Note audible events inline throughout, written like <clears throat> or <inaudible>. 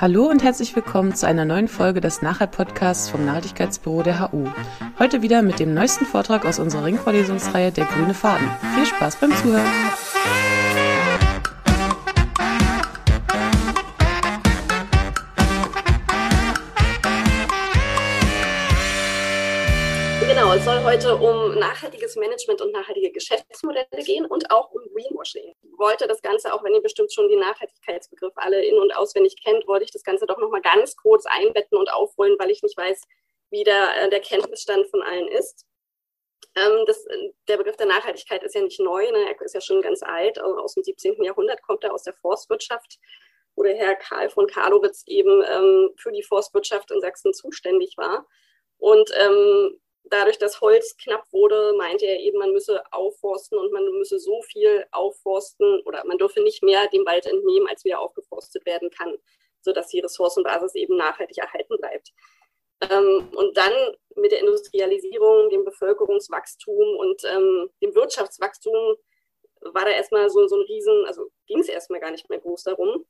Hallo und herzlich willkommen zu einer neuen Folge des Nachhalt-Podcasts vom Nachhaltigkeitsbüro der HU. Heute wieder mit dem neuesten Vortrag aus unserer Ringvorlesungsreihe Der grüne Faden. Viel Spaß beim Zuhören! Heute um nachhaltiges Management und nachhaltige Geschäftsmodelle gehen und auch um Greenwashing. Ich wollte das Ganze, auch wenn ihr bestimmt schon die Nachhaltigkeitsbegriffe alle in- und auswendig kennt, wollte ich das Ganze doch nochmal ganz kurz einbetten und aufrollen, weil ich nicht weiß, wie der, äh, der Kenntnisstand von allen ist. Ähm, das, der Begriff der Nachhaltigkeit ist ja nicht neu, ne? er ist ja schon ganz alt, aus dem 17. Jahrhundert kommt er aus der Forstwirtschaft, wo der Herr Karl von Karlowitz eben ähm, für die Forstwirtschaft in Sachsen zuständig war. Und ähm, dadurch, dass Holz knapp wurde, meinte er eben, man müsse aufforsten und man müsse so viel aufforsten oder man dürfe nicht mehr dem Wald entnehmen, als wieder aufgeforstet werden kann, sodass die Ressourcenbasis eben nachhaltig erhalten bleibt. Ähm, und dann mit der Industrialisierung, dem Bevölkerungswachstum und ähm, dem Wirtschaftswachstum war da erstmal so, so ein Riesen, also ging es erstmal gar nicht mehr groß darum.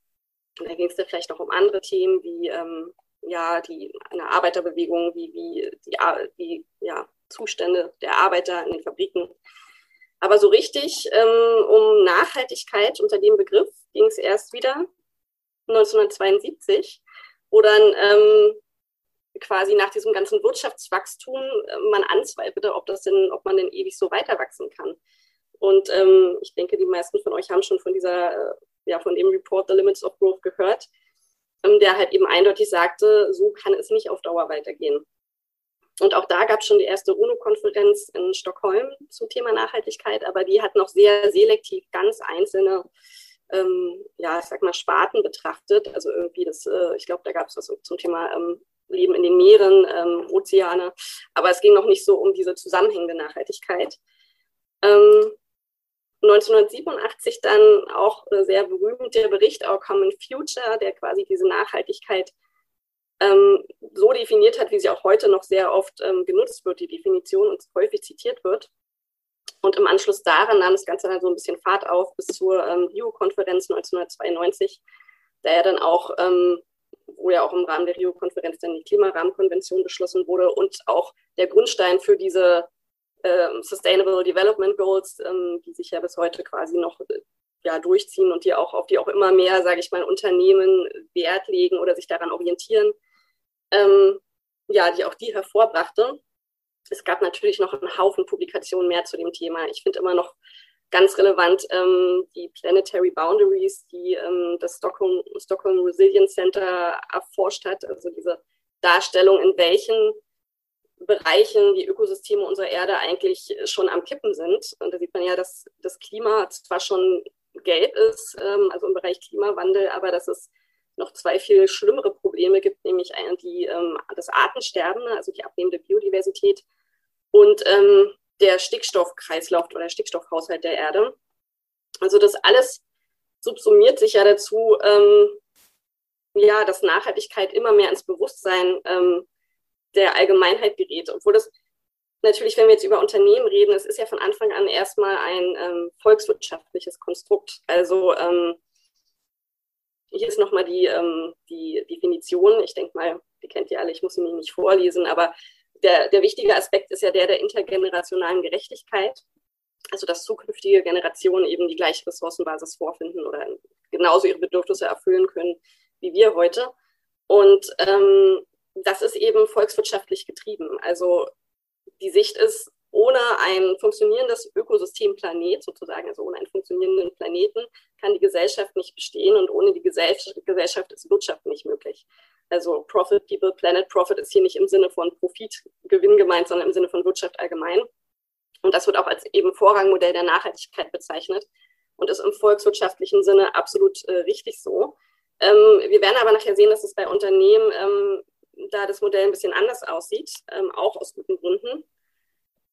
Und da ging es da vielleicht noch um andere Themen wie ähm, ja, die, eine Arbeiterbewegung, wie, wie die, die ja, Zustände der Arbeiter in den Fabriken. Aber so richtig ähm, um Nachhaltigkeit unter dem Begriff ging es erst wieder 1972, wo dann ähm, quasi nach diesem ganzen Wirtschaftswachstum äh, man anzweifelte, ob das denn, ob man denn ewig so weiter wachsen kann. Und ähm, ich denke, die meisten von euch haben schon von dieser, äh, ja, von dem Report The Limits of Growth gehört. Ähm, der halt eben eindeutig sagte, so kann es nicht auf Dauer weitergehen. Und auch da gab es schon die erste UNO-Konferenz in Stockholm zum Thema Nachhaltigkeit, aber die hat noch sehr selektiv ganz einzelne, ähm, ja, ich sag mal, Sparten betrachtet. Also irgendwie das, äh, ich glaube, da gab es was zum Thema ähm, Leben in den Meeren, ähm, Ozeane, aber es ging noch nicht so um diese zusammenhängende Nachhaltigkeit. Ähm, 1987 dann auch äh, sehr berühmt der Bericht Our Common Future, der quasi diese Nachhaltigkeit ähm, so definiert hat, wie sie auch heute noch sehr oft ähm, genutzt wird, die Definition und häufig zitiert wird. Und im Anschluss daran nahm das Ganze dann so ein bisschen Fahrt auf bis zur ähm, Rio-Konferenz 1992, da er dann auch, ähm, wo ja auch im Rahmen der Rio-Konferenz dann die Klimarahmenkonvention beschlossen wurde und auch der Grundstein für diese Sustainable Development Goals, ähm, die sich ja bis heute quasi noch äh, ja, durchziehen und die auch auf die auch immer mehr, sage ich mal, Unternehmen Wert legen oder sich daran orientieren, ähm, ja, die auch die hervorbrachte. Es gab natürlich noch einen Haufen Publikationen mehr zu dem Thema. Ich finde immer noch ganz relevant ähm, die Planetary Boundaries, die ähm, das Stockholm, Stockholm Resilience Center erforscht hat, also diese Darstellung, in welchen Bereichen die Ökosysteme unserer Erde eigentlich schon am Kippen sind. Und da sieht man ja, dass das Klima zwar schon gelb ist, ähm, also im Bereich Klimawandel, aber dass es noch zwei viel schlimmere Probleme gibt, nämlich die, ähm, das Artensterben, also die abnehmende Biodiversität und ähm, der Stickstoffkreislauf oder der Stickstoffhaushalt der Erde. Also das alles subsumiert sich ja dazu, ja, dass Nachhaltigkeit immer mehr ins Bewusstsein ähm, der Allgemeinheit gerät. Obwohl das natürlich, wenn wir jetzt über Unternehmen reden, es ist ja von Anfang an erstmal ein ähm, volkswirtschaftliches Konstrukt. Also ähm, hier ist nochmal die, ähm, die Definition. Ich denke mal, die kennt ihr alle, ich muss sie nicht vorlesen, aber der, der wichtige Aspekt ist ja der der intergenerationalen Gerechtigkeit. Also dass zukünftige Generationen eben die gleiche Ressourcenbasis vorfinden oder genauso ihre Bedürfnisse erfüllen können wie wir heute. Und ähm, das ist eben volkswirtschaftlich getrieben. Also die Sicht ist, ohne ein funktionierendes Ökosystem Planet sozusagen, also ohne einen funktionierenden Planeten, kann die Gesellschaft nicht bestehen und ohne die Gesellschaft ist Wirtschaft nicht möglich. Also Profit, People, Planet, Profit ist hier nicht im Sinne von Profit, Gewinn gemeint, sondern im Sinne von Wirtschaft allgemein. Und das wird auch als eben Vorrangmodell der Nachhaltigkeit bezeichnet und ist im volkswirtschaftlichen Sinne absolut äh, richtig so. Ähm, wir werden aber nachher sehen, dass es bei Unternehmen ähm, da das Modell ein bisschen anders aussieht, ähm, auch aus guten Gründen.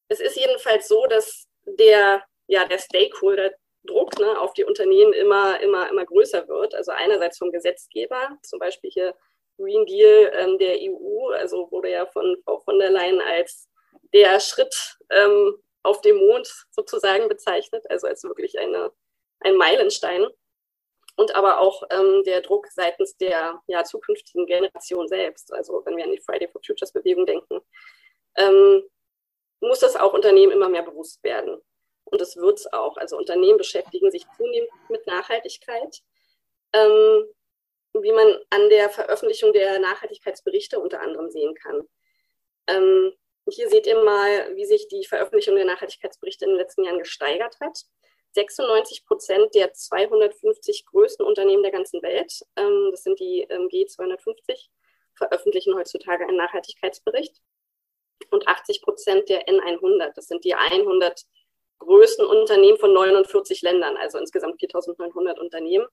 Es ist jedenfalls so, dass der, ja, der Stakeholder-Druck ne, auf die Unternehmen immer, immer, immer größer wird. Also einerseits vom Gesetzgeber, zum Beispiel hier Green Deal ähm, der EU, also wurde ja von Frau von der Leyen als der Schritt ähm, auf dem Mond sozusagen bezeichnet, also als wirklich eine, ein Meilenstein. Und aber auch ähm, der Druck seitens der ja, zukünftigen Generation selbst. Also wenn wir an die Friday for Futures Bewegung denken, ähm, muss das auch Unternehmen immer mehr bewusst werden. Und das wird es auch. Also Unternehmen beschäftigen sich zunehmend mit Nachhaltigkeit. Ähm, wie man an der Veröffentlichung der Nachhaltigkeitsberichte unter anderem sehen kann. Ähm, hier seht ihr mal, wie sich die Veröffentlichung der Nachhaltigkeitsberichte in den letzten Jahren gesteigert hat. 96 Prozent der 250 größten Unternehmen der ganzen Welt, ähm, das sind die ähm, G250, veröffentlichen heutzutage einen Nachhaltigkeitsbericht. Und 80 Prozent der N100, das sind die 100 größten Unternehmen von 49 Ländern, also insgesamt 4900 Unternehmen.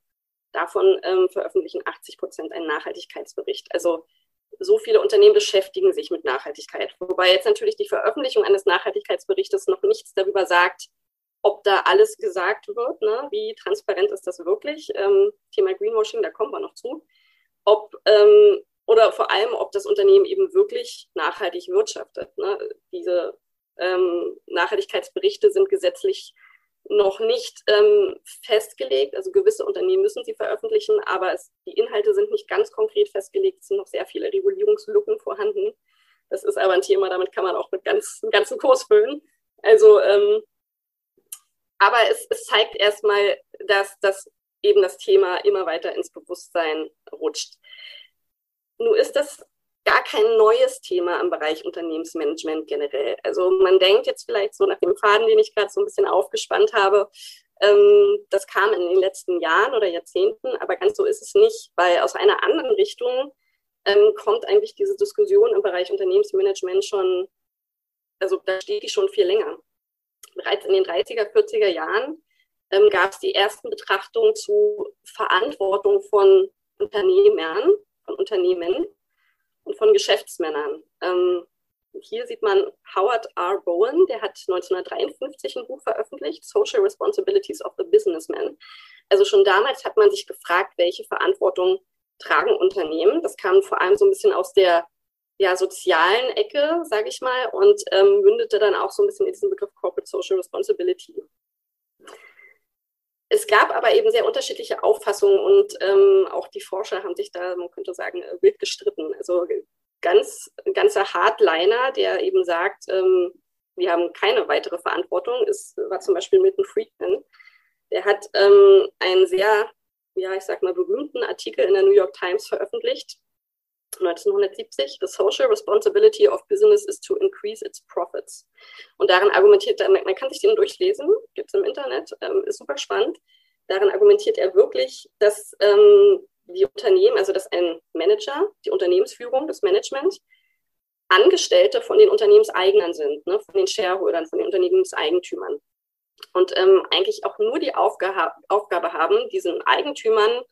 Davon ähm, veröffentlichen 80 Prozent einen Nachhaltigkeitsbericht. Also so viele Unternehmen beschäftigen sich mit Nachhaltigkeit. Wobei jetzt natürlich die Veröffentlichung eines Nachhaltigkeitsberichtes noch nichts darüber sagt, ob da alles gesagt wird, ne? wie transparent ist das wirklich. Ähm, Thema Greenwashing, da kommen wir noch zu. Ob, ähm, oder vor allem, ob das Unternehmen eben wirklich nachhaltig wirtschaftet. Ne? Diese ähm, Nachhaltigkeitsberichte sind gesetzlich noch nicht ähm, festgelegt. Also gewisse Unternehmen müssen sie veröffentlichen, aber es, die Inhalte sind nicht ganz konkret festgelegt. Es sind noch sehr viele Regulierungslücken vorhanden. Das ist aber ein Thema, damit kann man auch mit ganz, einen ganzen Kurs füllen. Also, ähm, aber es, es zeigt erstmal, dass das eben das Thema immer weiter ins Bewusstsein rutscht. Nun ist das gar kein neues Thema im Bereich Unternehmensmanagement generell. Also man denkt jetzt vielleicht so nach dem Faden, den ich gerade so ein bisschen aufgespannt habe, ähm, das kam in den letzten Jahren oder Jahrzehnten, aber ganz so ist es nicht, weil aus einer anderen Richtung ähm, kommt eigentlich diese Diskussion im Bereich Unternehmensmanagement schon, also da steht die schon viel länger. Bereits in den 30er, 40er Jahren ähm, gab es die ersten Betrachtungen zu Verantwortung von Unternehmern, von Unternehmen und von Geschäftsmännern. Ähm, hier sieht man Howard R. Bowen, der hat 1953 ein Buch veröffentlicht, Social Responsibilities of the Businessman. Also schon damals hat man sich gefragt, welche Verantwortung tragen Unternehmen. Das kam vor allem so ein bisschen aus der ja, sozialen Ecke, sage ich mal, und ähm, mündete dann auch so ein bisschen in diesen Begriff Corporate Social Responsibility. Es gab aber eben sehr unterschiedliche Auffassungen und ähm, auch die Forscher haben sich da, man könnte sagen, äh, wild gestritten. Also ganz, ganzer Hardliner, der eben sagt, ähm, wir haben keine weitere Verantwortung, ist, war zum Beispiel Milton Friedman. Der hat ähm, einen sehr, ja, ich sag mal, berühmten Artikel in der New York Times veröffentlicht, 1970, The Social Responsibility of Business is to increase its profits. Und darin argumentiert er, man kann sich den durchlesen, gibt es im Internet, ähm, ist super spannend. Darin argumentiert er wirklich, dass ähm, die Unternehmen, also dass ein Manager, die Unternehmensführung, das Management, Angestellte von den Unternehmenseignern sind, ne, von den Shareholdern, von den Unternehmenseigentümern. Und ähm, eigentlich auch nur die Aufgabe, Aufgabe haben, diesen Eigentümern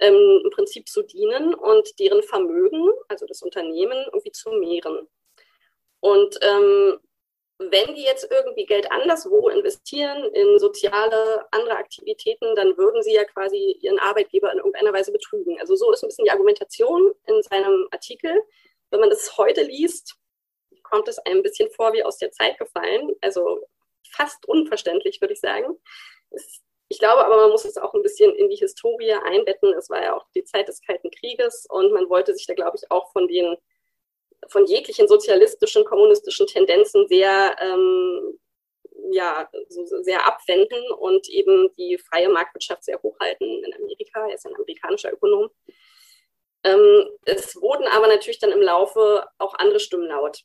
ähm, im Prinzip zu dienen und deren Vermögen, also das Unternehmen, irgendwie zu mehren. Und ähm, wenn die jetzt irgendwie Geld anderswo investieren, in soziale, andere Aktivitäten, dann würden sie ja quasi ihren Arbeitgeber in irgendeiner Weise betrügen. Also so ist ein bisschen die Argumentation in seinem Artikel. Wenn man das heute liest, kommt es einem ein bisschen vor wie aus der Zeit gefallen. Also fast unverständlich, würde ich sagen. Es ich glaube aber, man muss es auch ein bisschen in die Historie einbetten. Es war ja auch die Zeit des Kalten Krieges und man wollte sich da, glaube ich, auch von den von jeglichen sozialistischen, kommunistischen Tendenzen sehr, ähm, ja, so sehr abwenden und eben die freie Marktwirtschaft sehr hochhalten in Amerika. Er ist ein amerikanischer Ökonom. Ähm, es wurden aber natürlich dann im Laufe auch andere Stimmen laut.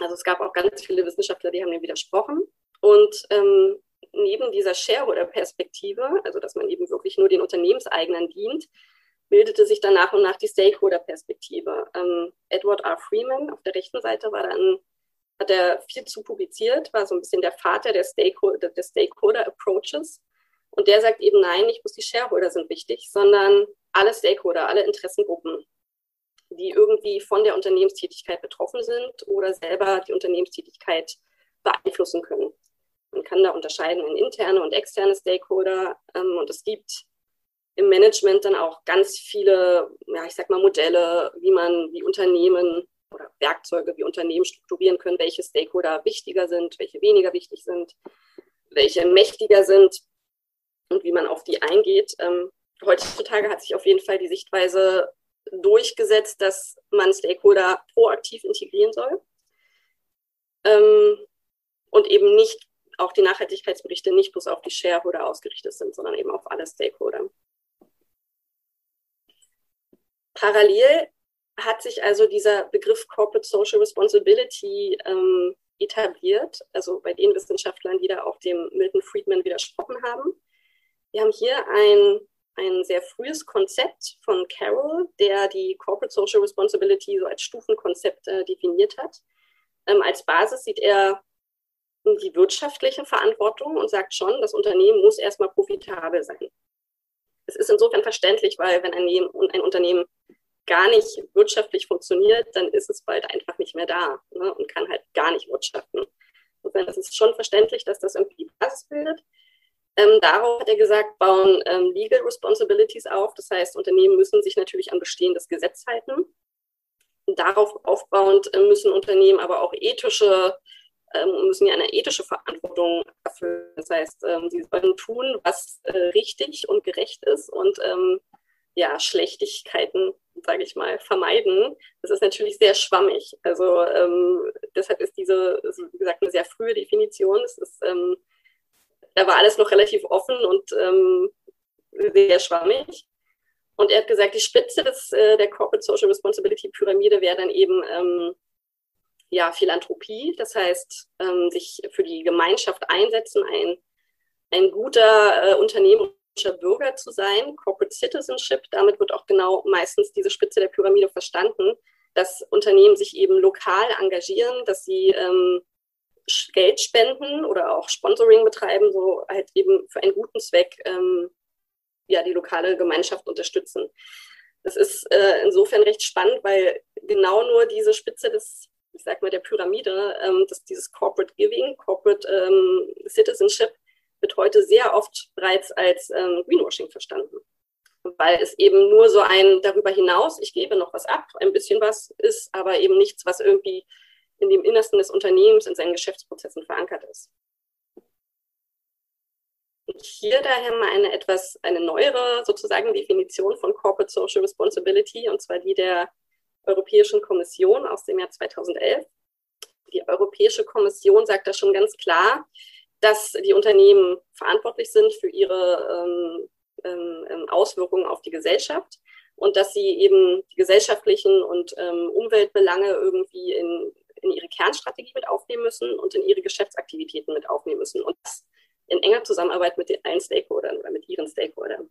Also es gab auch ganz viele Wissenschaftler, die haben dem widersprochen. Und ähm, neben dieser Shareholder-Perspektive, also dass man eben wirklich nur den Unternehmenseignern dient, bildete sich dann nach und nach die Stakeholder-Perspektive. Ähm, Edward R. Freeman auf der rechten Seite war dann, hat er viel zu publiziert, war so ein bisschen der Vater der Stakeholder, der Stakeholder. Und der sagt eben, nein, nicht bloß die Shareholder sind wichtig, sondern alle Stakeholder, alle Interessengruppen, die irgendwie von der Unternehmenstätigkeit betroffen sind oder selber die Unternehmenstätigkeit beeinflussen können. Man kann da unterscheiden in interne und externe Stakeholder. Ähm, und es gibt im Management dann auch ganz viele, ja, ich sag mal, Modelle, wie man, wie Unternehmen oder Werkzeuge, wie Unternehmen strukturieren können, welche Stakeholder wichtiger sind, welche weniger wichtig sind, welche mächtiger sind und wie man auf die eingeht. Ähm, heutzutage hat sich auf jeden Fall die Sichtweise durchgesetzt, dass man Stakeholder proaktiv integrieren soll ähm, und eben nicht auch die Nachhaltigkeitsberichte nicht bloß auf die Shareholder ausgerichtet sind, sondern eben auf alle Stakeholder. Parallel hat sich also dieser Begriff Corporate Social Responsibility ähm, etabliert, also bei den Wissenschaftlern, die da auch dem Milton Friedman widersprochen haben. Wir haben hier ein, ein sehr frühes Konzept von Carroll, der die Corporate Social Responsibility so als Stufenkonzept äh, definiert hat. Ähm, als Basis sieht er die wirtschaftliche Verantwortung und sagt schon, das Unternehmen muss erstmal profitabel sein. Es ist insofern verständlich, weil wenn ein, ein Unternehmen gar nicht wirtschaftlich funktioniert, dann ist es bald einfach nicht mehr da ne, und kann halt gar nicht wirtschaften. Insofern ist es schon verständlich, dass das irgendwie Basis bildet. Ähm, darauf hat er gesagt, bauen ähm, Legal Responsibilities auf. Das heißt, Unternehmen müssen sich natürlich an bestehendes Gesetz halten. Darauf aufbauend äh, müssen Unternehmen aber auch ethische ähm, müssen ja eine ethische Verantwortung erfüllen. Das heißt, ähm, sie sollen tun, was äh, richtig und gerecht ist und ähm, ja, Schlechtigkeiten, sage ich mal, vermeiden. Das ist natürlich sehr schwammig. Also deshalb ist diese, wie gesagt, eine sehr frühe Definition. Es ist, da war alles noch relativ offen und sehr schwammig. Und er hat gesagt, die Spitze des, äh, der Corporate Social Responsibility Pyramide wäre dann eben ja, Philanthropie, das heißt, ähm, sich für die Gemeinschaft einsetzen, ein, ein guter äh, unternehmerischer Bürger zu sein, Corporate Citizenship, damit wird auch genau meistens diese Spitze der Pyramide verstanden, dass Unternehmen sich eben lokal engagieren, dass sie ähm, Geld spenden oder auch Sponsoring betreiben, so halt eben für einen guten Zweck ähm, ja, die lokale Gemeinschaft unterstützen. Das ist äh, insofern recht spannend, weil genau nur diese Spitze des ich sag mal, der Pyramide, ähm, dass dieses Corporate Giving, Corporate ähm, Citizenship wird heute sehr oft bereits als ähm, Greenwashing verstanden. Weil es eben nur so ein darüber hinaus, ich gebe noch was ab, ein bisschen was ist, aber eben nichts, was irgendwie in dem Innersten des Unternehmens, in seinen Geschäftsprozessen verankert ist. Und hier daher mal eine etwas, eine neuere sozusagen Definition von Corporate Social Responsibility, und zwar die der Europäischen Kommission aus dem Jahr 2011. Die Europäische Kommission sagt da schon ganz klar, dass die Unternehmen verantwortlich sind für ihre ähm, ähm, ähm, Auswirkungen auf die Gesellschaft und dass sie eben die gesellschaftlichen und ähm, Umweltbelange irgendwie in, in ihre Kernstrategie mit aufnehmen müssen und in ihre Geschäftsaktivitäten mit aufnehmen müssen und das in enger Zusammenarbeit mit den allen Stakeholdern oder mit ihren Stakeholdern.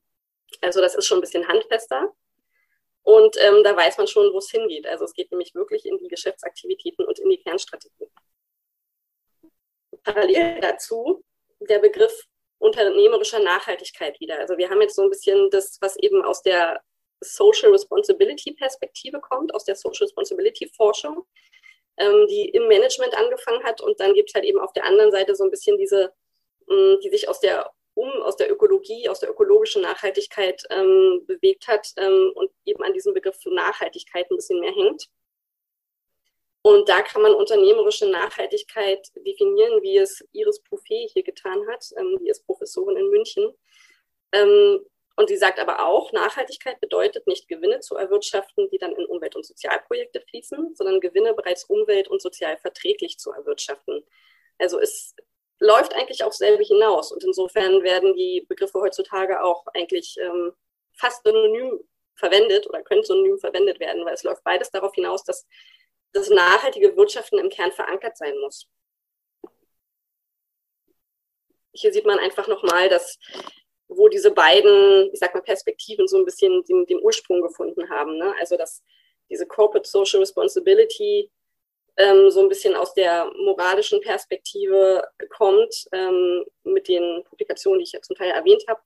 Also das ist schon ein bisschen handfester. Und ähm, da weiß man schon, wo es hingeht. Also es geht nämlich wirklich in die Geschäftsaktivitäten und in die Kernstrategie. Parallel dazu der Begriff unternehmerischer Nachhaltigkeit wieder. Also wir haben jetzt so ein bisschen das, was eben aus der Social Responsibility Perspektive kommt, aus der Social Responsibility Forschung, ähm, die im Management angefangen hat. Und dann gibt es halt eben auf der anderen Seite so ein bisschen diese, mh, die sich aus der um aus der Ökologie, aus der ökologischen Nachhaltigkeit ähm, bewegt hat ähm, und eben an diesem Begriff Nachhaltigkeit ein bisschen mehr hängt. Und da kann man unternehmerische Nachhaltigkeit definieren, wie es Iris Buffet hier getan hat. Ähm, die ist Professorin in München. Ähm, und sie sagt aber auch, Nachhaltigkeit bedeutet nicht Gewinne zu erwirtschaften, die dann in Umwelt- und Sozialprojekte fließen, sondern Gewinne bereits umwelt- und sozial verträglich zu erwirtschaften. Also ist läuft eigentlich auf selbe hinaus. Und insofern werden die Begriffe heutzutage auch eigentlich ähm, fast synonym verwendet oder können synonym verwendet werden, weil es läuft beides darauf hinaus, dass das nachhaltige Wirtschaften im Kern verankert sein muss. Hier sieht man einfach nochmal, dass wo diese beiden, ich sag mal, Perspektiven so ein bisschen den, den Ursprung gefunden haben. Ne? Also dass diese Corporate Social Responsibility ähm, so ein bisschen aus der moralischen Perspektive kommt, ähm, mit den Publikationen, die ich ja zum Teil erwähnt habe,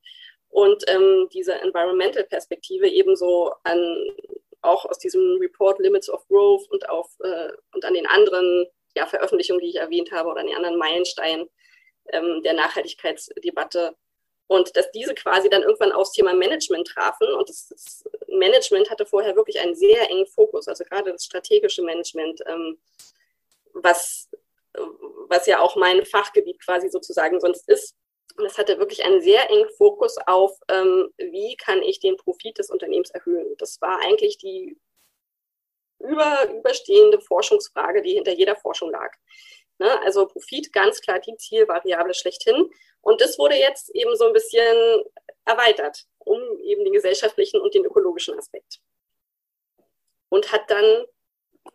und ähm, diese Environmental Perspektive ebenso an auch aus diesem Report Limits of Growth und auf äh, und an den anderen ja, Veröffentlichungen, die ich erwähnt habe, oder an den anderen Meilensteinen ähm, der Nachhaltigkeitsdebatte und dass diese quasi dann irgendwann aufs Thema Management trafen. Und das, das Management hatte vorher wirklich einen sehr engen Fokus, also gerade das strategische Management, ähm, was, was ja auch mein Fachgebiet quasi sozusagen sonst ist. Und es hatte wirklich einen sehr engen Fokus auf, ähm, wie kann ich den Profit des Unternehmens erhöhen. Das war eigentlich die über, überstehende Forschungsfrage, die hinter jeder Forschung lag. Ne? Also Profit, ganz klar die Zielvariable schlechthin. Und das wurde jetzt eben so ein bisschen erweitert um eben den gesellschaftlichen und den ökologischen Aspekt. Und hat dann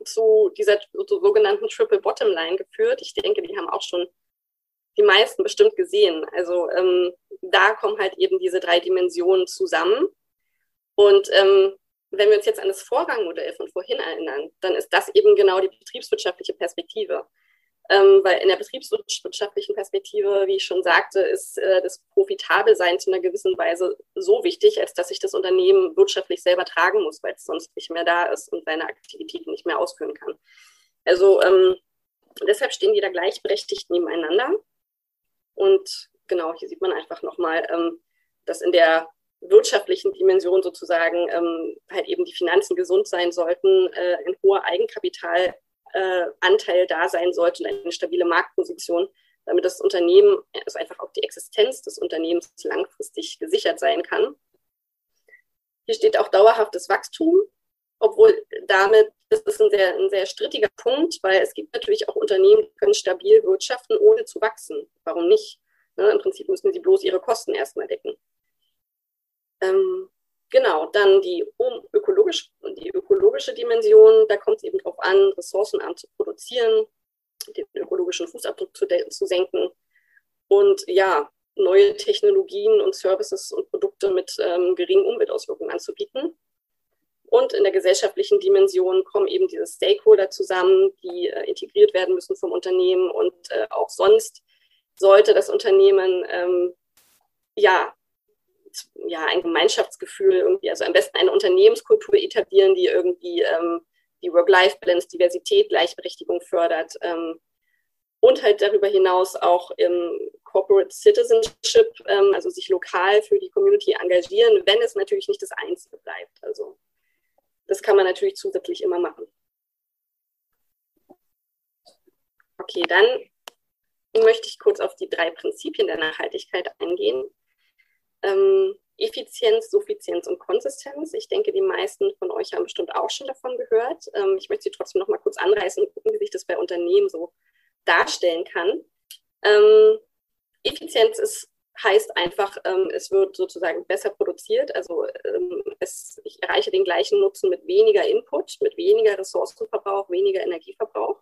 zu dieser sogenannten Triple Bottom Line geführt. Ich denke, die haben auch schon die meisten bestimmt gesehen. Also ähm, da kommen halt eben diese drei Dimensionen zusammen. Und ähm, wenn wir uns jetzt an das Vorgangmodell von vorhin erinnern, dann ist das eben genau die betriebswirtschaftliche Perspektive. Ähm, weil in der betriebswirtschaftlichen Perspektive, wie ich schon sagte, ist äh, das Profitabelsein zu einer gewissen Weise so wichtig, als dass sich das Unternehmen wirtschaftlich selber tragen muss, weil es sonst nicht mehr da ist und seine Aktivitäten nicht mehr ausführen kann. Also ähm, deshalb stehen die da gleichberechtigt nebeneinander. Und genau, hier sieht man einfach nochmal, ähm, dass in der wirtschaftlichen Dimension sozusagen ähm, halt eben die Finanzen gesund sein sollten, äh, ein hoher Eigenkapital äh, Anteil da sein sollte und eine stabile Marktposition, damit das Unternehmen, also einfach auch die Existenz des Unternehmens langfristig gesichert sein kann. Hier steht auch dauerhaftes Wachstum, obwohl damit, das ist ein sehr, ein sehr strittiger Punkt, weil es gibt natürlich auch Unternehmen, die können stabil wirtschaften, ohne zu wachsen. Warum nicht? Ne, Im Prinzip müssen sie bloß ihre Kosten erstmal decken. Ähm, Genau, dann die ökologisch, die ökologische Dimension, da kommt es eben darauf an, ressourcenarm zu produzieren, den ökologischen Fußabdruck zu, zu senken und ja, neue Technologien und Services und Produkte mit ähm, geringen Umweltauswirkungen anzubieten. Und in der gesellschaftlichen Dimension kommen eben diese Stakeholder zusammen, die äh, integriert werden müssen vom Unternehmen. Und äh, auch sonst sollte das Unternehmen ähm, ja ja, ein Gemeinschaftsgefühl irgendwie, also am besten eine Unternehmenskultur etablieren, die irgendwie ähm, die Work-Life-Balance, Diversität, Gleichberechtigung fördert ähm, und halt darüber hinaus auch im Corporate Citizenship, ähm, also sich lokal für die Community engagieren, wenn es natürlich nicht das Einzige bleibt. Also das kann man natürlich zusätzlich immer machen. Okay, dann möchte ich kurz auf die drei Prinzipien der Nachhaltigkeit eingehen. Ähm, Effizienz, Suffizienz und Konsistenz. Ich denke, die meisten von euch haben bestimmt auch schon davon gehört. Ähm, ich möchte sie trotzdem noch mal kurz anreißen und gucken, wie sich das bei Unternehmen so darstellen kann. Ähm, Effizienz ist, heißt einfach, ähm, es wird sozusagen besser produziert. Also ähm, es, ich erreiche den gleichen Nutzen mit weniger Input, mit weniger Ressourcenverbrauch, weniger Energieverbrauch.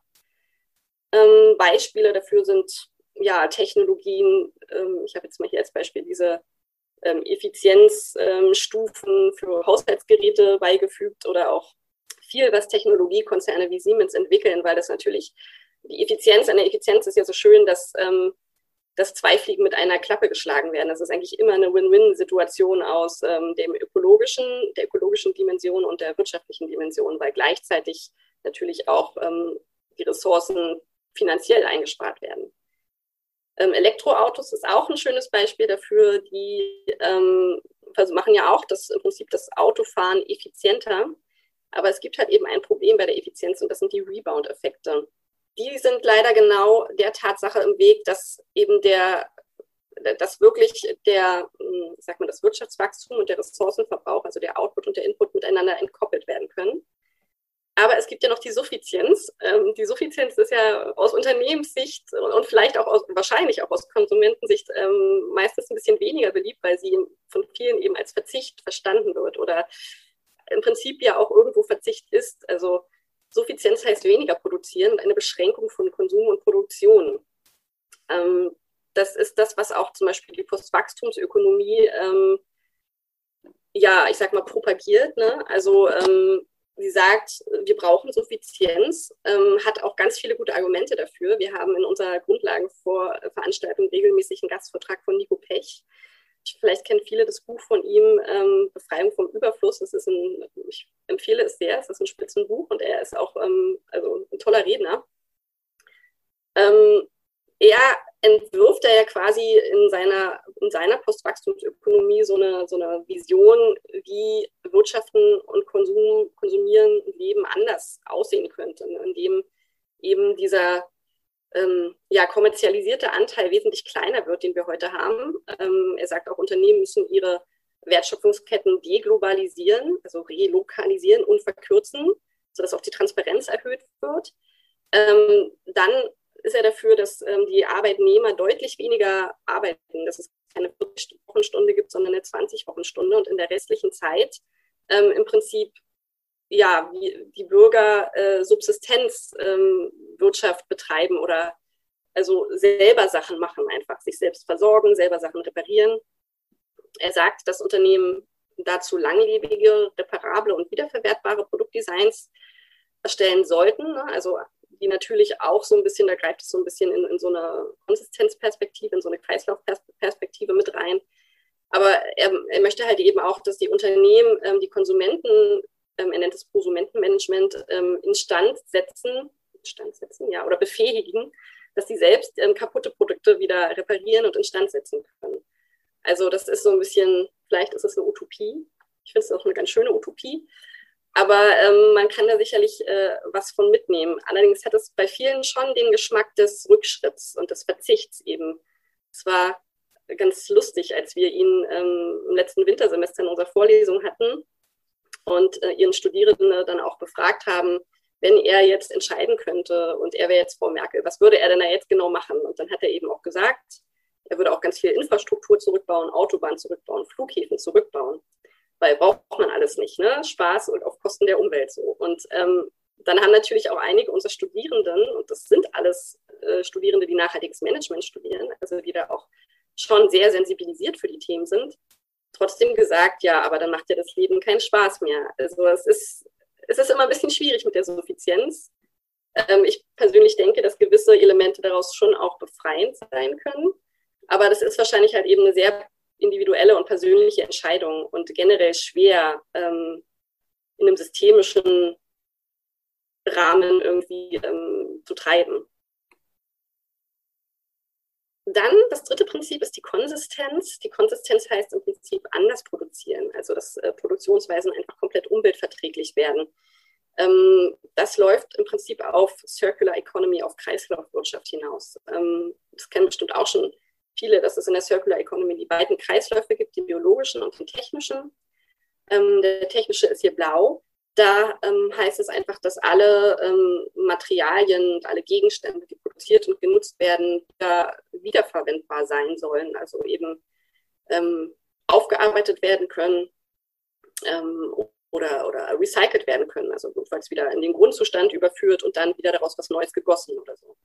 Ähm, Beispiele dafür sind ja Technologien. Ähm, ich habe jetzt mal hier als Beispiel diese ähm, Effizienzstufen für Haushaltsgeräte beigefügt oder auch viel, was Technologiekonzerne wie Siemens entwickeln, weil das natürlich die Effizienz, an der Effizienz ist ja so schön, dass, ähm, dass zwei Fliegen mit einer Klappe geschlagen werden. Das ist eigentlich immer eine Win-Win-Situation aus ähm, dem ökologischen, der ökologischen Dimension und der wirtschaftlichen Dimension, weil gleichzeitig natürlich auch ähm, die Ressourcen finanziell eingespart werden. Ähm, Elektroautos ist auch ein schönes Beispiel dafür. Die ähm, also machen ja auch das im Prinzip das Autofahren effizienter. Aber es gibt halt eben ein Problem bei der Effizienz und das sind die Rebound-Effekte. Die sind leider genau der Tatsache im Weg, dass eben der, dass wirklich der, hm, sag mal, das Wirtschaftswachstum und der Ressourcenverbrauch, also der Output und der Input miteinander entkoppelt werden können. Aber es gibt ja noch die Suffizienz. Ähm, die Suffizienz ist ja aus Unternehmenssicht und vielleicht auch aus, wahrscheinlich auch aus Konsumentensicht ähm, meistens ein bisschen weniger beliebt, weil sie von vielen eben als Verzicht verstanden wird oder im Prinzip ja auch irgendwo Verzicht ist. Also Suffizienz heißt weniger produzieren und eine Beschränkung von Konsum und Produktion. Ähm, das ist das, was auch zum Beispiel die Postwachstumsökonomie ähm, ja, ich sag mal, propagiert. Ne? Also ähm, sie sagt, wir brauchen Suffizienz, ähm, hat auch ganz viele gute Argumente dafür. Wir haben in unserer Grundlagenveranstaltung regelmäßig einen Gastvortrag von Nico Pech. Vielleicht kennen viele das Buch von ihm, ähm, Befreiung vom Überfluss. Das ist ein, ich empfehle es sehr, es ist ein Spitzenbuch und er ist auch ähm, also ein toller Redner. Ähm, er entwirft er ja quasi in seiner, in seiner Postwachstumsökonomie so eine, so eine Vision, wie Wirtschaften und Konsum, Konsumieren und Leben anders aussehen könnte, ne? in dem eben dieser ähm, ja, kommerzialisierte Anteil wesentlich kleiner wird, den wir heute haben. Ähm, er sagt auch, Unternehmen müssen ihre Wertschöpfungsketten deglobalisieren, also relokalisieren und verkürzen, sodass auch die Transparenz erhöht wird. Ähm, dann ist er dafür, dass ähm, die Arbeitnehmer deutlich weniger arbeiten, dass es keine 40-Wochenstunde gibt, sondern eine 20-Wochenstunde und in der restlichen Zeit ähm, im Prinzip ja, wie die Bürger äh, Subsistenzwirtschaft ähm, betreiben oder also selber Sachen machen, einfach sich selbst versorgen, selber Sachen reparieren. Er sagt, dass Unternehmen dazu langlebige, reparable und wiederverwertbare Produktdesigns erstellen sollten. Ne? Also die natürlich auch so ein bisschen, da greift es so ein bisschen in, in so eine Konsistenzperspektive, in so eine Kreislaufperspektive mit rein. Aber er, er möchte halt eben auch, dass die Unternehmen ähm, die Konsumenten, ähm, er nennt es Konsumentenmanagement, ähm, instand setzen, instand setzen, ja, oder befähigen, dass sie selbst ähm, kaputte Produkte wieder reparieren und instand setzen können. Also das ist so ein bisschen, vielleicht ist es eine Utopie. Ich finde es auch eine ganz schöne Utopie. Aber ähm, man kann da sicherlich äh, was von mitnehmen. Allerdings hat es bei vielen schon den Geschmack des Rückschritts und des Verzichts eben. Es war ganz lustig, als wir ihn ähm, im letzten Wintersemester in unserer Vorlesung hatten und äh, ihren Studierenden dann auch befragt haben, wenn er jetzt entscheiden könnte und er wäre jetzt Frau Merkel, was würde er denn da jetzt genau machen? Und dann hat er eben auch gesagt, er würde auch ganz viel Infrastruktur zurückbauen, Autobahnen zurückbauen, Flughäfen zurückbauen weil braucht man alles nicht, ne? Spaß und auf Kosten der Umwelt so. Und ähm, dann haben natürlich auch einige unserer Studierenden, und das sind alles äh, Studierende, die nachhaltiges Management studieren, also die da auch schon sehr sensibilisiert für die Themen sind, trotzdem gesagt, ja, aber dann macht ja das Leben keinen Spaß mehr. Also es ist, es ist immer ein bisschen schwierig mit der Suffizienz. Ähm, ich persönlich denke, dass gewisse Elemente daraus schon auch befreiend sein können. Aber das ist wahrscheinlich halt eben eine sehr individuelle und persönliche Entscheidung und generell schwer ähm, in einem systemischen Rahmen irgendwie ähm, zu treiben. Dann das dritte Prinzip ist die Konsistenz. Die Konsistenz heißt im Prinzip anders produzieren, also dass äh, Produktionsweisen einfach komplett umweltverträglich werden. Ähm, das läuft im Prinzip auf Circular Economy, auf Kreislaufwirtschaft hinaus. Ähm, das kennen bestimmt auch schon viele, dass es in der Circular Economy die beiden Kreisläufe gibt, den biologischen und den technischen. Ähm, der technische ist hier blau. Da ähm, heißt es einfach, dass alle ähm, Materialien und alle Gegenstände, die produziert und genutzt werden, wieder, wiederverwendbar sein sollen, also eben ähm, aufgearbeitet werden können ähm, oder, oder recycelt werden können, also notfalls wieder in den Grundzustand überführt und dann wieder daraus was Neues gegossen oder so.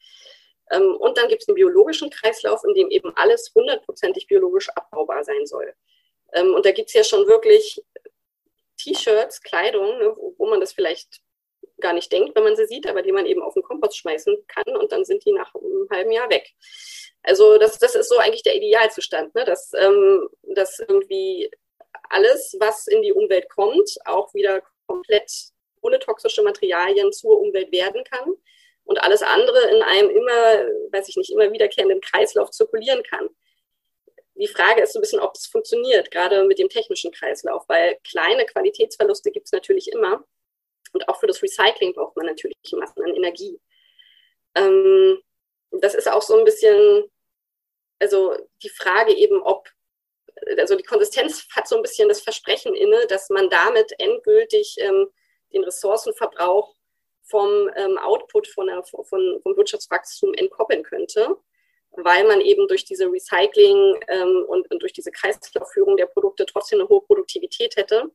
Ähm, und dann gibt es den biologischen Kreislauf, in dem eben alles hundertprozentig biologisch abbaubar sein soll. Ähm, und da gibt es ja schon wirklich T-Shirts, Kleidung, ne, wo man das vielleicht gar nicht denkt, wenn man sie sieht, aber die man eben auf den Kompost schmeißen kann und dann sind die nach einem halben Jahr weg. Also das, das ist so eigentlich der Idealzustand, ne? dass, ähm, dass irgendwie alles, was in die Umwelt kommt, auch wieder komplett ohne toxische Materialien zur Umwelt werden kann und alles andere in einem immer, weiß ich nicht, immer wiederkehrenden Kreislauf zirkulieren kann. Die Frage ist so ein bisschen, ob es funktioniert, gerade mit dem technischen Kreislauf, weil kleine Qualitätsverluste gibt es natürlich immer. Und auch für das Recycling braucht man natürlich Massen an Energie. Ähm, das ist auch so ein bisschen, also die Frage eben, ob, also die Konsistenz hat so ein bisschen das Versprechen inne, dass man damit endgültig ähm, den Ressourcenverbrauch vom ähm, Output von der, von, vom Wirtschaftswachstum entkoppeln könnte, weil man eben durch diese Recycling ähm, und, und, durch diese Kreislaufführung der Produkte trotzdem eine hohe Produktivität hätte,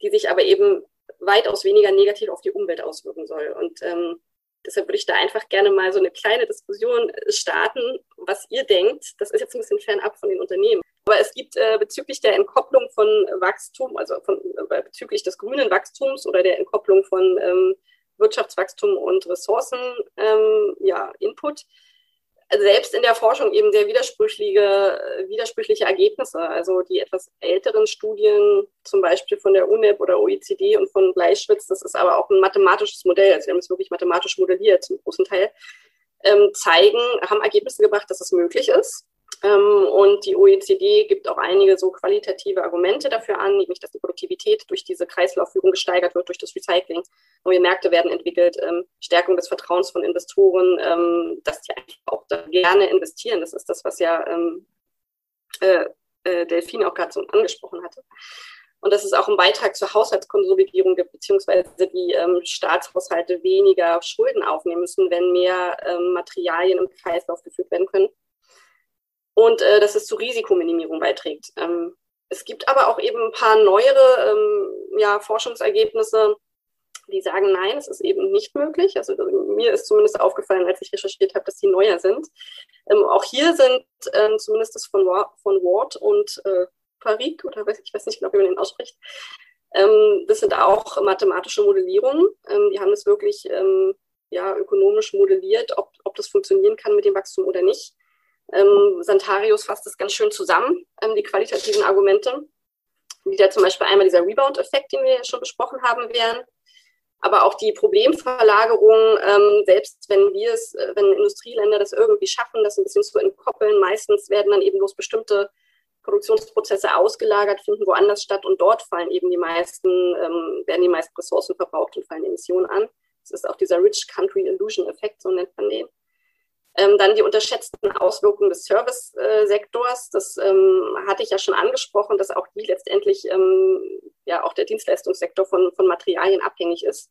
die sich aber eben weitaus weniger negativ auf die Umwelt auswirken soll. Und ähm, deshalb würde ich da einfach gerne mal so eine kleine Diskussion äh, starten, was ihr denkt. Das ist jetzt ein bisschen fernab von den Unternehmen. Aber es gibt äh, bezüglich der Entkopplung von Wachstum, also von, äh, bezüglich des grünen Wachstums oder der Entkopplung von ähm, Wirtschaftswachstum und Ressourcen ähm, ja, Input. Selbst in der Forschung eben sehr widersprüchliche, widersprüchliche Ergebnisse. Also die etwas älteren Studien, zum Beispiel von der UNEP oder OECD und von Bleischwitz, das ist aber auch ein mathematisches Modell, also wir haben es wirklich mathematisch modelliert zum großen Teil, ähm, zeigen, haben Ergebnisse gebracht, dass es möglich ist. Ähm, und die OECD gibt auch einige so qualitative Argumente dafür an, nämlich dass die Produktivität durch diese Kreislaufführung gesteigert wird, durch das Recycling. neue Märkte werden entwickelt, ähm, Stärkung des Vertrauens von Investoren, ähm, dass die eigentlich auch da gerne investieren. Das ist das, was ja äh, äh, Delphine auch gerade so angesprochen hatte. Und dass es auch einen Beitrag zur Haushaltskonsolidierung gibt, beziehungsweise die ähm, Staatshaushalte weniger Schulden aufnehmen müssen, wenn mehr ähm, Materialien im Kreislauf geführt werden können. Und äh, dass es zur Risikominimierung beiträgt. Ähm, es gibt aber auch eben ein paar neuere ähm, ja, Forschungsergebnisse, die sagen, nein, es ist eben nicht möglich. Also mir ist zumindest aufgefallen, als ich recherchiert habe, dass die neuer sind. Ähm, auch hier sind ähm, zumindest das von, von Ward und äh, Parik, oder weiß, ich weiß nicht genau, wie man den ausspricht, ähm, das sind auch mathematische Modellierungen. Ähm, die haben das wirklich ähm, ja, ökonomisch modelliert, ob, ob das funktionieren kann mit dem Wachstum oder nicht. Ähm, Santarius fasst das ganz schön zusammen, die qualitativen Argumente, wie da zum Beispiel einmal dieser Rebound-Effekt, den wir ja schon besprochen haben, wären aber auch die Problemverlagerung, ähm, selbst wenn wir es, äh, wenn Industrieländer das irgendwie schaffen, das ein bisschen zu entkoppeln, meistens werden dann eben bloß bestimmte Produktionsprozesse ausgelagert, finden woanders statt und dort fallen eben die meisten, ähm, werden die meisten Ressourcen verbraucht und fallen Emissionen an. Das ist auch dieser Rich Country Illusion Effekt, so nennt man den. Ähm, dann die unterschätzten Auswirkungen des Service-Sektors. Das ähm, hatte ich ja schon angesprochen, dass auch die letztendlich ähm, ja auch der Dienstleistungssektor von, von Materialien abhängig ist.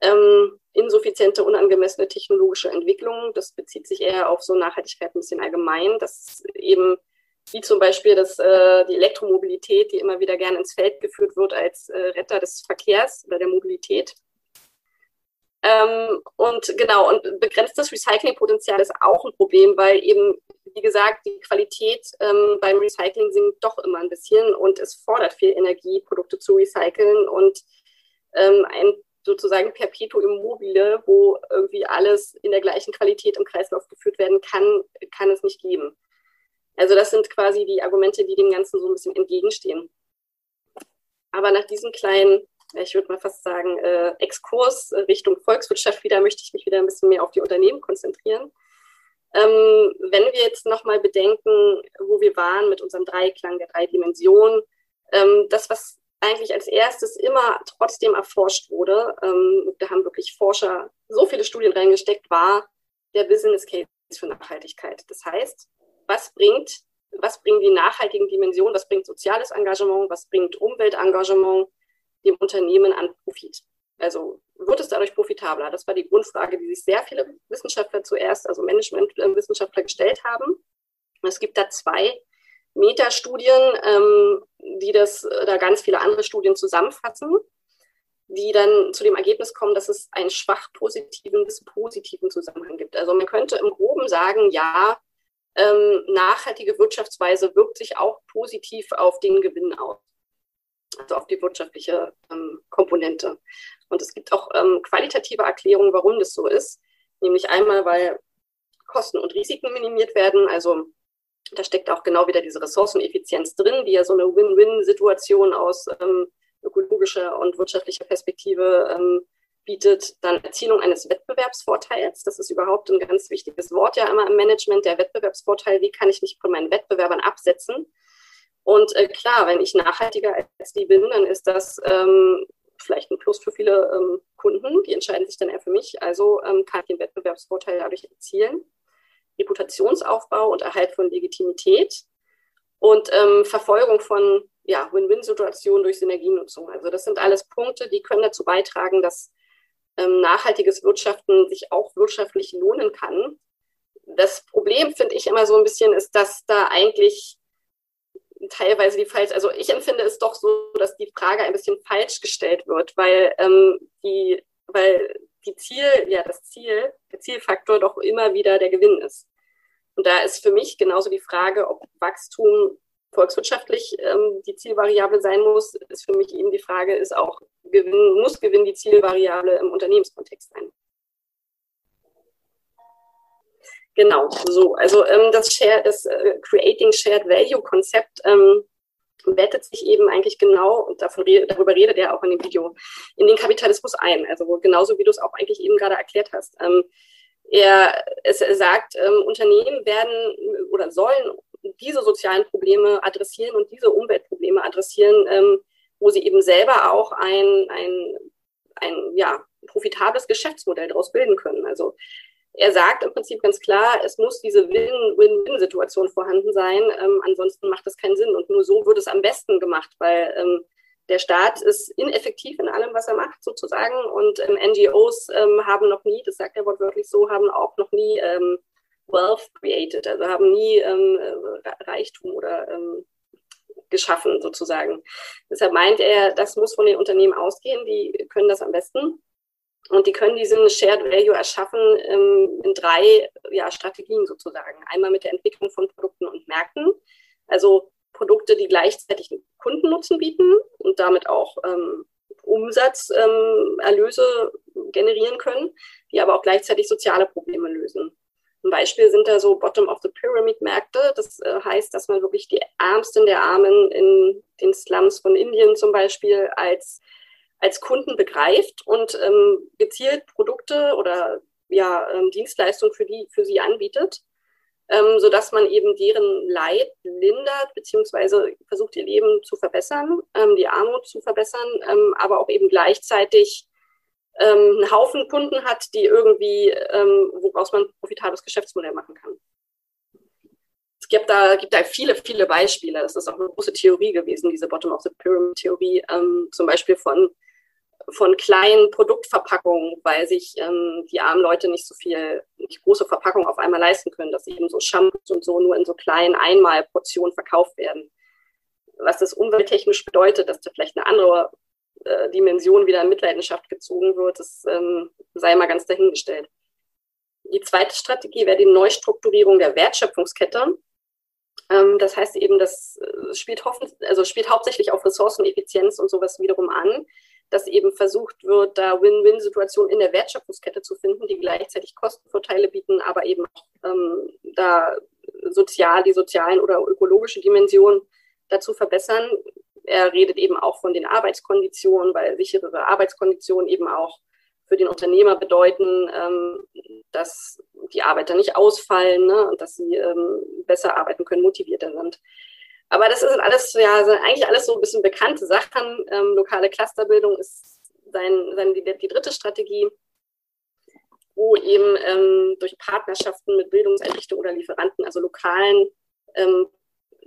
Ähm, insuffiziente, unangemessene technologische Entwicklung, das bezieht sich eher auf so Nachhaltigkeit ein bisschen allgemein, dass eben wie zum Beispiel das, äh, die Elektromobilität, die immer wieder gerne ins Feld geführt wird als äh, Retter des Verkehrs oder der Mobilität. Ähm, und genau, und begrenztes Recyclingpotenzial ist auch ein Problem, weil eben, wie gesagt, die Qualität ähm, beim Recycling sinkt doch immer ein bisschen und es fordert viel Energie, Produkte zu recyceln und ähm, ein sozusagen Perpetuum mobile, wo irgendwie alles in der gleichen Qualität im Kreislauf geführt werden kann, kann es nicht geben. Also das sind quasi die Argumente, die dem Ganzen so ein bisschen entgegenstehen. Aber nach diesem kleinen ich würde mal fast sagen, äh, Exkurs Richtung Volkswirtschaft wieder, möchte ich mich wieder ein bisschen mehr auf die Unternehmen konzentrieren. Ähm, wenn wir jetzt nochmal bedenken, wo wir waren mit unserem Dreiklang der drei Dimensionen, ähm, das, was eigentlich als erstes immer trotzdem erforscht wurde, ähm, da haben wirklich Forscher so viele Studien reingesteckt, war der Business Case für Nachhaltigkeit. Das heißt, was bringt, was bringen die nachhaltigen Dimensionen, was bringt soziales Engagement, was bringt Umweltengagement, dem Unternehmen an Profit. Also wird es dadurch profitabler? Das war die Grundfrage, die sich sehr viele Wissenschaftler zuerst, also Managementwissenschaftler gestellt haben. Es gibt da zwei Metastudien, ähm, die das, äh, da ganz viele andere Studien zusammenfassen, die dann zu dem Ergebnis kommen, dass es einen schwach positiven bis positiven Zusammenhang gibt. Also man könnte im Groben sagen, ja, ähm, nachhaltige Wirtschaftsweise wirkt sich auch positiv auf den Gewinn aus also auf die wirtschaftliche ähm, Komponente. Und es gibt auch ähm, qualitative Erklärungen, warum das so ist. Nämlich einmal, weil Kosten und Risiken minimiert werden. Also da steckt auch genau wieder diese Ressourceneffizienz drin, die ja so eine Win-Win-Situation aus ähm, ökologischer und wirtschaftlicher Perspektive ähm, bietet. Dann Erzielung eines Wettbewerbsvorteils. Das ist überhaupt ein ganz wichtiges Wort ja immer im Management, der Wettbewerbsvorteil. Wie kann ich mich von meinen Wettbewerbern absetzen? Und äh, klar, wenn ich nachhaltiger als die bin, dann ist das ähm, vielleicht ein Plus für viele ähm, Kunden. Die entscheiden sich dann eher für mich. Also ähm, kann ich den Wettbewerbsvorteil dadurch erzielen. Reputationsaufbau und Erhalt von Legitimität und ähm, Verfolgung von ja, Win-Win-Situationen durch Synergienutzung. Also das sind alles Punkte, die können dazu beitragen, dass ähm, nachhaltiges Wirtschaften sich auch wirtschaftlich lohnen kann. Das Problem, finde ich immer so ein bisschen, ist, dass da eigentlich teilweise die falsch, also ich empfinde es doch so, dass die Frage ein bisschen falsch gestellt wird, weil ähm, die, weil die Ziel, ja, das Ziel, der Zielfaktor doch immer wieder der Gewinn ist. Und da ist für mich genauso die Frage, ob Wachstum volkswirtschaftlich ähm, die Zielvariable sein muss, ist für mich eben die Frage, ist auch Gewinn, muss Gewinn die Zielvariable im Unternehmenskontext sein. Genau, so. Also ähm, das, Share, das äh, Creating Shared Value Konzept ähm, bettet sich eben eigentlich genau, und davon, darüber redet er auch in dem Video, in den Kapitalismus ein. Also genauso wie du es auch eigentlich eben gerade erklärt hast. Ähm, er, es, er sagt, ähm, Unternehmen werden oder sollen diese sozialen Probleme adressieren und diese Umweltprobleme adressieren, ähm, wo sie eben selber auch ein, ein ein ja, profitables Geschäftsmodell daraus bilden können. Also er sagt im Prinzip ganz klar, es muss diese Win-Win-Situation vorhanden sein, ähm, ansonsten macht das keinen Sinn. Und nur so wird es am besten gemacht, weil ähm, der Staat ist ineffektiv in allem, was er macht, sozusagen. Und ähm, NGOs ähm, haben noch nie, das sagt er wortwörtlich so, haben auch noch nie ähm, Wealth created, also haben nie ähm, Reichtum oder geschaffen, sozusagen. Deshalb meint er, das muss von den Unternehmen ausgehen, die können das am besten. Und die können diesen Shared Value erschaffen ähm, in drei ja, Strategien sozusagen. Einmal mit der Entwicklung von Produkten und Märkten. Also Produkte, die gleichzeitig Kundennutzen bieten und damit auch ähm, Umsatzerlöse ähm, generieren können, die aber auch gleichzeitig soziale Probleme lösen. Ein Beispiel sind da so Bottom-of-the-Pyramid-Märkte. Das äh, heißt, dass man wirklich die Ärmsten der Armen in den Slums von Indien zum Beispiel als, als Kunden begreift und ähm, gezielt Produkte oder ja, ähm, Dienstleistungen für, die, für sie anbietet ähm, sodass man eben deren Leid lindert, beziehungsweise versucht, ihr Leben zu verbessern, ähm, die Armut zu verbessern, ähm, aber auch eben gleichzeitig ähm, einen Haufen Kunden hat, die irgendwie, ähm, woraus man ein profitables Geschäftsmodell machen kann. Es gibt da, gibt da viele, viele Beispiele. Das ist auch eine große Theorie gewesen, diese Bottom-of-the-Pyramid-Theorie, zum Beispiel von von kleinen Produktverpackungen, weil sich ähm, die armen Leute nicht so viel, nicht große Verpackungen auf einmal leisten können, dass eben so Shampoos und so nur in so kleinen Einmalportionen verkauft werden. Was das umwelttechnisch bedeutet, dass da vielleicht eine andere äh, Dimension wieder in Mitleidenschaft gezogen wird, das ähm, sei mal ganz dahingestellt. Die zweite Strategie wäre die Neustrukturierung der Wertschöpfungskette. Ähm, das heißt eben, das äh, spielt, also spielt hauptsächlich auf Ressourceneffizienz und sowas wiederum an dass eben versucht wird, da Win-Win-Situationen in der Wertschöpfungskette zu finden, die gleichzeitig Kostenvorteile bieten, aber eben auch ähm, da sozial, die sozialen oder ökologische Dimensionen dazu verbessern. Er redet eben auch von den Arbeitskonditionen, weil sicherere Arbeitskonditionen eben auch für den Unternehmer bedeuten, ähm, dass die Arbeiter nicht ausfallen ne, und dass sie ähm, besser arbeiten können, motivierter sind. Aber das sind alles, ja, sind eigentlich alles so ein bisschen bekannte Sachen. Ähm, lokale Clusterbildung ist sein, sein, die, die dritte Strategie, wo eben ähm, durch Partnerschaften mit Bildungseinrichtungen oder Lieferanten, also lokalen, ähm,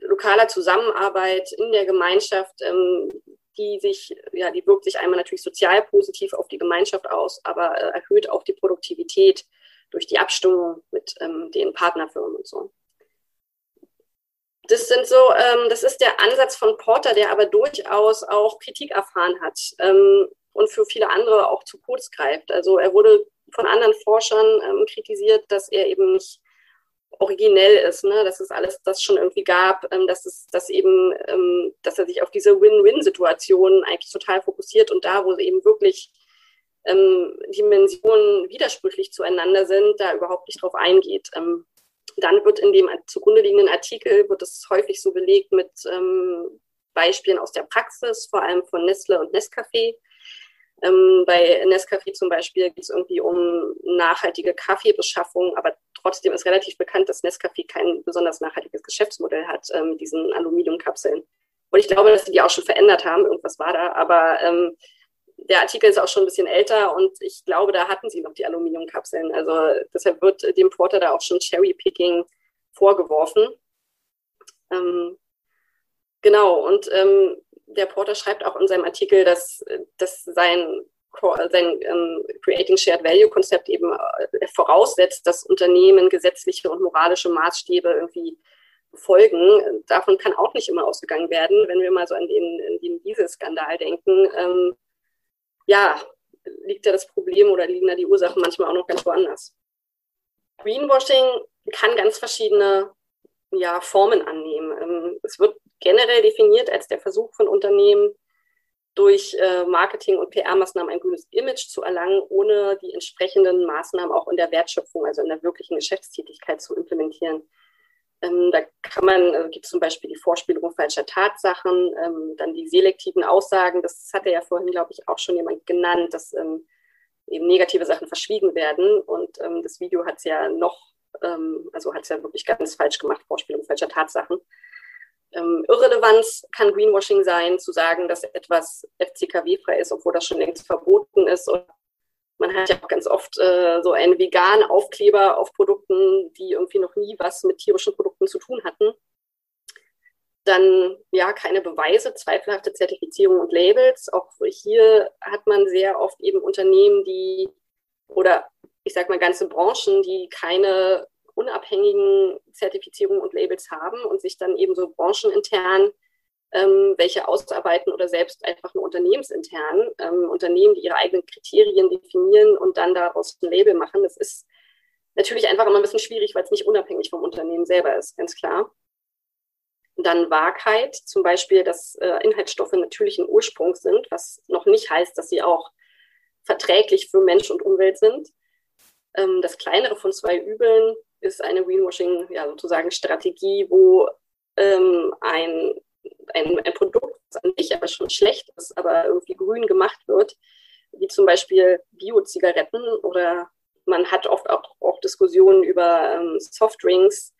lokaler Zusammenarbeit in der Gemeinschaft, ähm, die sich, ja, die wirkt sich einmal natürlich sozial positiv auf die Gemeinschaft aus, aber äh, erhöht auch die Produktivität durch die Abstimmung mit ähm, den Partnerfirmen und so das sind so, ähm, das ist der Ansatz von Porter, der aber durchaus auch Kritik erfahren hat ähm, und für viele andere auch zu kurz greift. Also er wurde von anderen Forschern ähm, kritisiert, dass er eben nicht originell ist, ne? dass es alles das schon irgendwie gab, ähm, dass es, dass eben, ähm, dass er sich auf diese Win-Win-Situation eigentlich total fokussiert und da, wo eben wirklich ähm, Dimensionen widersprüchlich zueinander sind, da überhaupt nicht drauf eingeht. Ähm, dann wird in dem zugrunde liegenden Artikel, wird es häufig so belegt mit ähm, Beispielen aus der Praxis, vor allem von Nestle und Nescafé. Ähm, bei Nescafé zum Beispiel geht es irgendwie um nachhaltige Kaffeebeschaffung, aber trotzdem ist relativ bekannt, dass Nescafé kein besonders nachhaltiges Geschäftsmodell hat äh, mit diesen Aluminiumkapseln. Und ich glaube, dass sie die auch schon verändert haben, irgendwas war da, aber ähm, der Artikel ist auch schon ein bisschen älter und ich glaube, da hatten sie noch die Aluminiumkapseln. Also deshalb wird dem Porter da auch schon Cherry-Picking vorgeworfen. Ähm, genau, und ähm, der Porter schreibt auch in seinem Artikel, dass, dass sein, sein ähm, Creating Shared Value Konzept eben äh, voraussetzt, dass Unternehmen gesetzliche und moralische Maßstäbe irgendwie folgen. Davon kann auch nicht immer ausgegangen werden, wenn wir mal so an den, den Dieselskandal denken. Ähm, ja, liegt da das Problem oder liegen da die Ursachen manchmal auch noch ganz woanders. Greenwashing kann ganz verschiedene ja, Formen annehmen. Ähm, es wird generell definiert als der Versuch von Unternehmen, durch äh, Marketing- und PR-Maßnahmen ein grünes Image zu erlangen, ohne die entsprechenden Maßnahmen auch in der Wertschöpfung, also in der wirklichen Geschäftstätigkeit zu implementieren. Ähm, da kann man, also gibt es zum Beispiel die Vorspielung falscher Tatsachen, ähm, dann die selektiven Aussagen, das hatte ja vorhin, glaube ich, auch schon jemand genannt, dass ähm, eben negative Sachen verschwiegen werden. Und ähm, das Video hat es ja noch, ähm, also hat es ja wirklich ganz falsch gemacht, Vorspielung falscher Tatsachen. Ähm, Irrelevanz kann Greenwashing sein, zu sagen, dass etwas FCKW-frei ist, obwohl das schon längst verboten ist. Und man hat ja auch ganz oft äh, so einen veganen Aufkleber auf Produkten, die irgendwie noch nie was mit tierischen Produkten zu tun hatten. Dann ja keine Beweise, zweifelhafte Zertifizierung und Labels. Auch hier hat man sehr oft eben Unternehmen, die oder ich sag mal ganze Branchen, die keine unabhängigen Zertifizierungen und Labels haben und sich dann eben so branchenintern ähm, welche ausarbeiten oder selbst einfach nur unternehmensintern ähm, Unternehmen, die ihre eigenen Kriterien definieren und dann daraus ein Label machen. Das ist natürlich einfach immer ein bisschen schwierig, weil es nicht unabhängig vom Unternehmen selber ist, ganz klar. Dann Wahrheit, zum Beispiel, dass äh, Inhaltsstoffe natürlichen Ursprungs sind, was noch nicht heißt, dass sie auch verträglich für Mensch und Umwelt sind. Ähm, das kleinere von zwei Übeln ist eine Greenwashing, ja, sozusagen Strategie, wo ähm, ein, ein, ein Produkt, das an sich aber schon schlecht ist, aber irgendwie grün gemacht wird, wie zum Beispiel Bio-Zigaretten oder man hat oft auch, auch Diskussionen über ähm, Softdrinks.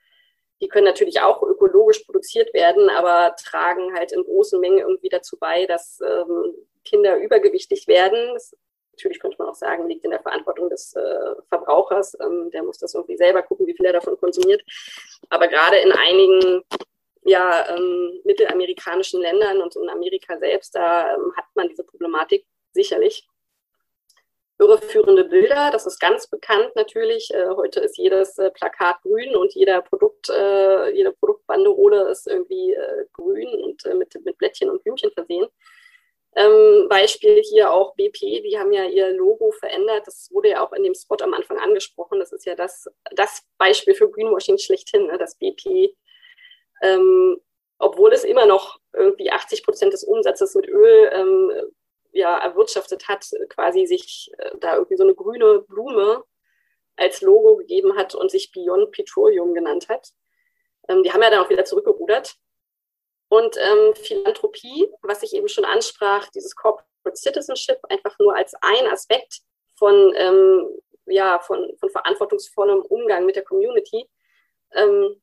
Die können natürlich auch ökologisch produziert werden, aber tragen halt in großen Mengen irgendwie dazu bei, dass ähm, Kinder übergewichtig werden. Das natürlich könnte man auch sagen, liegt in der Verantwortung des äh, Verbrauchers. Ähm, der muss das irgendwie selber gucken, wie viel er davon konsumiert. Aber gerade in einigen ja, ähm, mittelamerikanischen Ländern und in Amerika selbst, da ähm, hat man diese Problematik sicherlich. Irreführende Bilder, das ist ganz bekannt natürlich. Äh, heute ist jedes äh, Plakat grün und jeder Produkt, äh, jede Produktbanderole ist irgendwie äh, grün und äh, mit, mit Blättchen und Blümchen versehen. Ähm, Beispiel hier auch BP, die haben ja ihr Logo verändert. Das wurde ja auch in dem Spot am Anfang angesprochen. Das ist ja das, das Beispiel für Greenwashing schlechthin, ne? dass BP, ähm, obwohl es immer noch irgendwie 80 Prozent des Umsatzes mit Öl ähm, ja, erwirtschaftet hat, quasi sich äh, da irgendwie so eine grüne Blume als Logo gegeben hat und sich Beyond Petroleum genannt hat. Ähm, die haben ja dann auch wieder zurückgerudert. Und ähm, Philanthropie, was ich eben schon ansprach, dieses Corporate Citizenship, einfach nur als ein Aspekt von, ähm, ja, von, von verantwortungsvollem Umgang mit der Community. Ähm,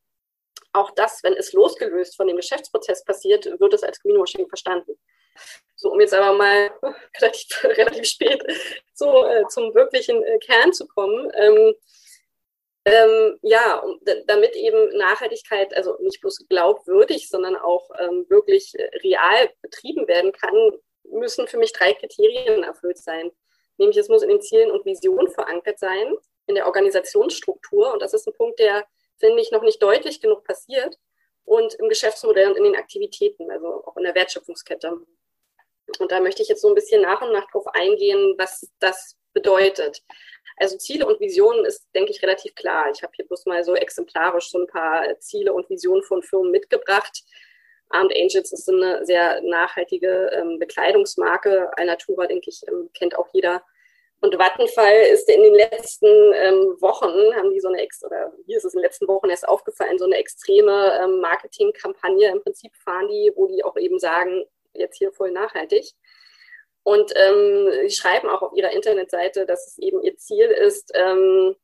auch das, wenn es losgelöst von dem Geschäftsprozess passiert, wird es als Greenwashing verstanden. So, um jetzt aber mal <laughs> relativ, relativ spät so, äh, zum wirklichen äh, Kern zu kommen. Ähm, ähm, ja, um, damit eben Nachhaltigkeit also nicht bloß glaubwürdig, sondern auch ähm, wirklich äh, real betrieben werden kann, müssen für mich drei Kriterien erfüllt sein. Nämlich es muss in den Zielen und Visionen verankert sein, in der Organisationsstruktur. Und das ist ein Punkt, der, finde ich, noch nicht deutlich genug passiert. Und im Geschäftsmodell und in den Aktivitäten, also auch in der Wertschöpfungskette. Und da möchte ich jetzt so ein bisschen nach und nach drauf eingehen, was das bedeutet. Also Ziele und Visionen ist, denke ich, relativ klar. Ich habe hier bloß mal so exemplarisch so ein paar Ziele und Visionen von Firmen mitgebracht. Armed Angels ist eine sehr nachhaltige ähm, Bekleidungsmarke. Alnatura, denke ich, ähm, kennt auch jeder. Und Vattenfall ist in den letzten ähm, Wochen, haben die so eine, ex oder hier ist es in den letzten Wochen erst aufgefallen, so eine extreme ähm, Marketingkampagne im Prinzip fahren die, wo die auch eben sagen, jetzt hier voll nachhaltig. Und ähm, sie schreiben auch auf ihrer Internetseite, dass es eben ihr Ziel ist, ähm,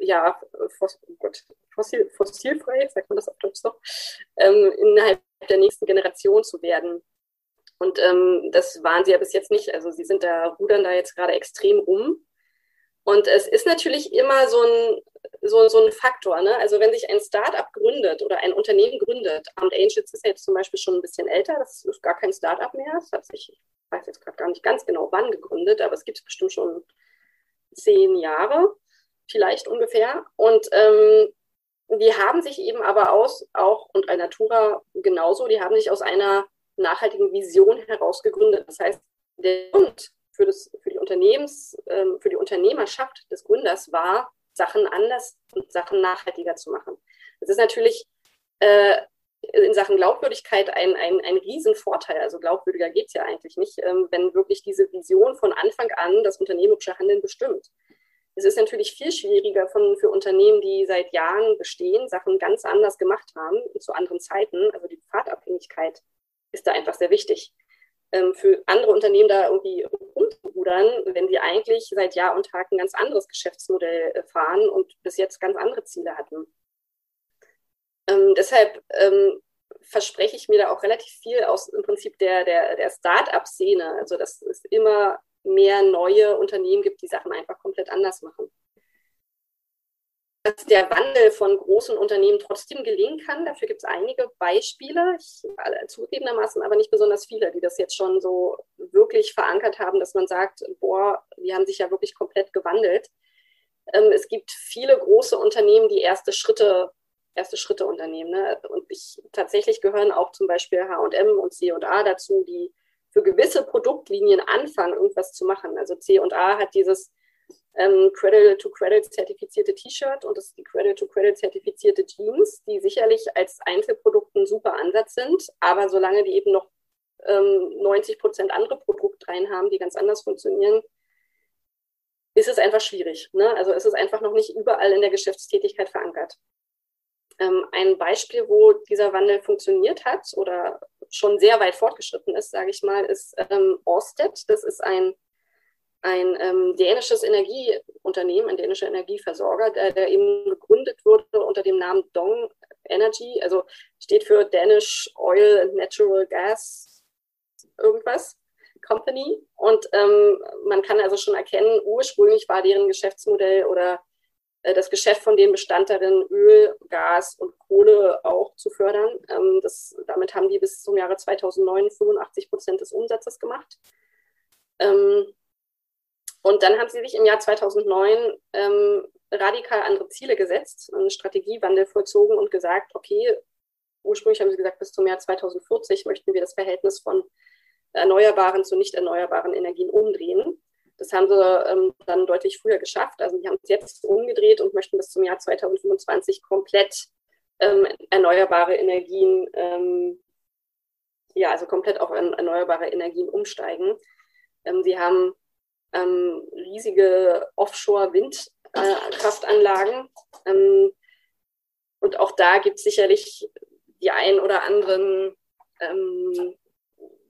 ja, foss, oh Gott, fossil, fossilfrei, sagt man das auf Deutsch noch, ähm, innerhalb der nächsten Generation zu werden. Und ähm, das waren sie ja bis jetzt nicht. Also sie sind da, rudern da jetzt gerade extrem rum. Und es ist natürlich immer so ein, so, so ein Faktor. Ne? Also wenn sich ein Startup gründet oder ein Unternehmen gründet, Armed Angels ist ja jetzt zum Beispiel schon ein bisschen älter, das ist gar kein Startup mehr, das hat sich weiß jetzt gerade gar nicht ganz genau wann gegründet, aber es gibt es bestimmt schon zehn Jahre, vielleicht ungefähr. Und ähm, die haben sich eben aber aus, auch und Alnatura genauso, die haben sich aus einer nachhaltigen Vision heraus gegründet. Das heißt, der Grund für, das, für, die Unternehmens, ähm, für die Unternehmerschaft des Gründers war, Sachen anders und Sachen nachhaltiger zu machen. Das ist natürlich äh, in Sachen Glaubwürdigkeit ein, ein, ein Riesenvorteil. Also glaubwürdiger geht es ja eigentlich nicht, ähm, wenn wirklich diese Vision von Anfang an das unternehmerische Handeln bestimmt. Es ist natürlich viel schwieriger von, für Unternehmen, die seit Jahren bestehen, Sachen ganz anders gemacht haben, zu anderen Zeiten. Also die Pfadabhängigkeit ist da einfach sehr wichtig. Ähm, für andere Unternehmen da irgendwie umzurudern, wenn sie eigentlich seit Jahr und Tag ein ganz anderes Geschäftsmodell äh, fahren und bis jetzt ganz andere Ziele hatten. Ähm, deshalb ähm, verspreche ich mir da auch relativ viel aus im Prinzip der, der, der Start-up-Szene. Also dass es immer mehr neue Unternehmen gibt, die Sachen einfach komplett anders machen. Dass der Wandel von großen Unternehmen trotzdem gelingen kann, dafür gibt es einige Beispiele, ich, zugegebenermaßen aber nicht besonders viele, die das jetzt schon so wirklich verankert haben, dass man sagt, boah, die haben sich ja wirklich komplett gewandelt. Ähm, es gibt viele große Unternehmen, die erste Schritte erste Schritte unternehmen. Ne? Und ich tatsächlich gehören auch zum Beispiel H&M und C&A dazu, die für gewisse Produktlinien anfangen, irgendwas zu machen. Also C&A hat dieses ähm, Credit-to-Credit zertifizierte T-Shirt und das ist die Credit-to-Credit zertifizierte Jeans, die sicherlich als Einzelprodukt ein super Ansatz sind, aber solange die eben noch ähm, 90 Prozent andere Produkte rein haben, die ganz anders funktionieren, ist es einfach schwierig. Ne? Also ist es einfach noch nicht überall in der Geschäftstätigkeit verankert. Ähm, ein Beispiel, wo dieser Wandel funktioniert hat oder schon sehr weit fortgeschritten ist, sage ich mal, ist ähm, Orsted. Das ist ein, ein ähm, dänisches Energieunternehmen, ein dänischer Energieversorger, der, der, eben gegründet wurde unter dem Namen Dong Energy, also steht für Danish Oil and Natural Gas irgendwas. Company. Und ähm, man kann also schon erkennen, ursprünglich war deren Geschäftsmodell oder äh, das Geschäft von denen bestand darin, Öl, Gas und Kohle auch zu fördern. Ähm, das, damit haben die bis zum Jahre 2009 85 Prozent des Umsatzes gemacht. Und dann haben sie sich im Jahr 2009 ähm, radikal andere Ziele gesetzt, einen Strategiewandel vollzogen und gesagt, okay, ursprünglich haben sie gesagt, bis zum Jahr 2040 möchten wir das Verhältnis von erneuerbaren zu nicht erneuerbaren Energien umdrehen. Das haben sie ähm, dann deutlich früher geschafft. Also die haben es jetzt umgedreht und möchten bis zum Jahr 2025 komplett ähm, erneuerbare Energien, ähm, ja, also komplett auf erneuerbare Energien umsteigen. Ähm, sie haben ähm, riesige Offshore-Windkraftanlagen. Äh, und auch da gibt es sicherlich die ein oder anderen ähm,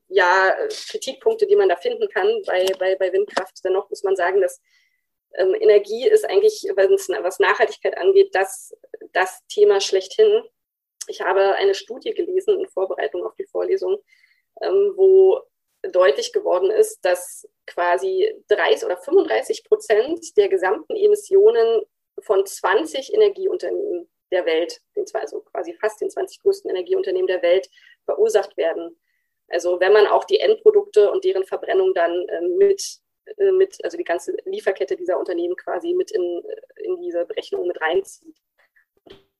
ja, Kritikpunkte, die man da finden kann bei, bei, bei Windkraft. Dennoch muss man sagen, dass ähm, Energie ist eigentlich, was Nachhaltigkeit angeht, das, das Thema schlechthin. Ich habe eine Studie gelesen in Vorbereitung auf die Vorlesung, ähm, wo deutlich geworden ist, dass quasi 30 oder 35 Prozent der gesamten Emissionen von 20 Energieunternehmen der Welt, also quasi fast den 20 größten Energieunternehmen der Welt, verursacht werden. Also wenn man auch die Endprodukte und deren Verbrennung dann ähm, mit, äh, mit, also die ganze Lieferkette dieser Unternehmen quasi mit in, äh, in diese Berechnung mit reinzieht.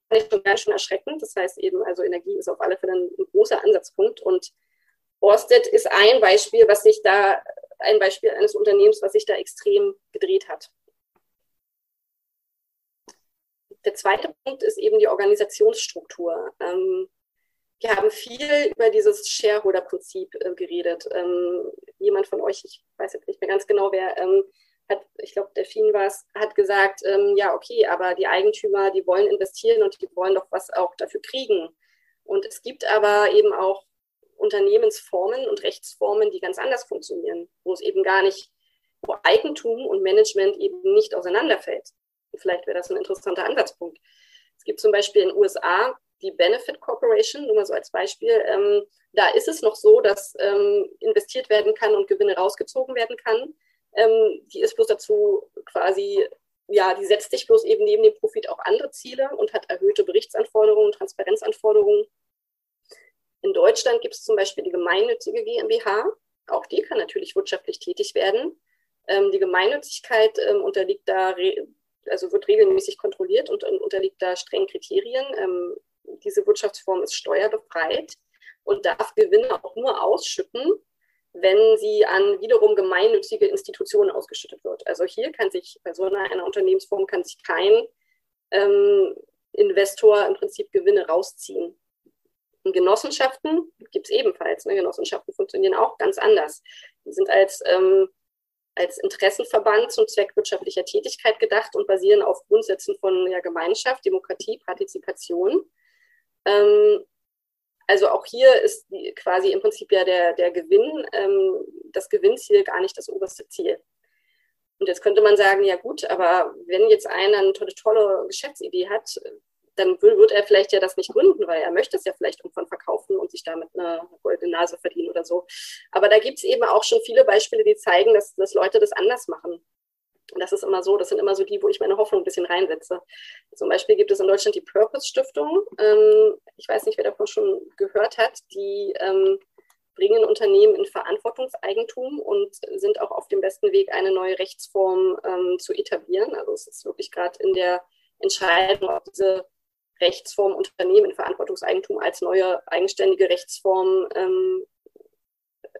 Das ist schon ganz schön erschreckend. Das heißt eben, also Energie ist auf alle Fälle ein großer Ansatzpunkt. Und Orsted ist ein Beispiel, was sich da, ein Beispiel eines Unternehmens, was sich da extrem gedreht hat. Der zweite Punkt ist eben die Organisationsstruktur. Ähm, wir haben viel über dieses Shareholder-Prinzip äh, geredet. Ähm, jemand von euch, ich weiß jetzt nicht mehr ganz genau, wer ähm, hat, ich glaube, Delfin war es, hat gesagt, ähm, ja, okay, aber die Eigentümer, die wollen investieren und die wollen doch was auch dafür kriegen. Und es gibt aber eben auch Unternehmensformen und Rechtsformen, die ganz anders funktionieren, wo es eben gar nicht, wo Eigentum und Management eben nicht auseinanderfällt. Vielleicht wäre das ein interessanter Ansatzpunkt. Es gibt zum Beispiel in den USA die Benefit Corporation, nur mal so als Beispiel, ähm, da ist es noch so, dass ähm, investiert werden kann und Gewinne rausgezogen werden kann. Ähm, die ist bloß dazu quasi, ja, die setzt sich bloß eben neben dem Profit auch andere Ziele und hat erhöhte Berichtsanforderungen, Transparenzanforderungen. In Deutschland gibt es zum Beispiel die gemeinnützige GmbH. Auch die kann natürlich wirtschaftlich tätig werden. Ähm, die Gemeinnützigkeit ähm, unterliegt da, also wird regelmäßig kontrolliert und, und unterliegt da strengen Kriterien. Ähm, diese Wirtschaftsform ist steuerbefreit und darf Gewinne auch nur ausschütten, wenn sie an wiederum gemeinnützige Institutionen ausgeschüttet wird. Also hier kann sich bei so einer, einer Unternehmensform kann sich kein ähm, Investor im Prinzip Gewinne rausziehen. Genossenschaften gibt es ebenfalls. Ne? Genossenschaften funktionieren auch ganz anders. Die sind als, ähm, als Interessenverband zum Zweck wirtschaftlicher Tätigkeit gedacht und basieren auf Grundsätzen von ja, Gemeinschaft, Demokratie, Partizipation. Ähm, also auch hier ist die, quasi im Prinzip ja der, der Gewinn, ähm, das Gewinnziel gar nicht das oberste Ziel. Und jetzt könnte man sagen, ja gut, aber wenn jetzt einer eine tolle, tolle Geschäftsidee hat, dann wird er vielleicht ja das nicht gründen, weil er möchte es ja vielleicht irgendwann verkaufen und sich damit eine goldene Nase verdienen oder so. Aber da gibt es eben auch schon viele Beispiele, die zeigen, dass, dass Leute das anders machen. Und das ist immer so, das sind immer so die, wo ich meine Hoffnung ein bisschen reinsetze. Zum Beispiel gibt es in Deutschland die Purpose Stiftung. Ähm, ich weiß nicht, wer davon schon gehört hat. Die ähm, bringen Unternehmen in Verantwortungseigentum und sind auch auf dem besten Weg, eine neue Rechtsform ähm, zu etablieren. Also es ist wirklich gerade in der Entscheidung, ob diese Rechtsform Unternehmen Verantwortungseigentum als neue eigenständige Rechtsform ähm,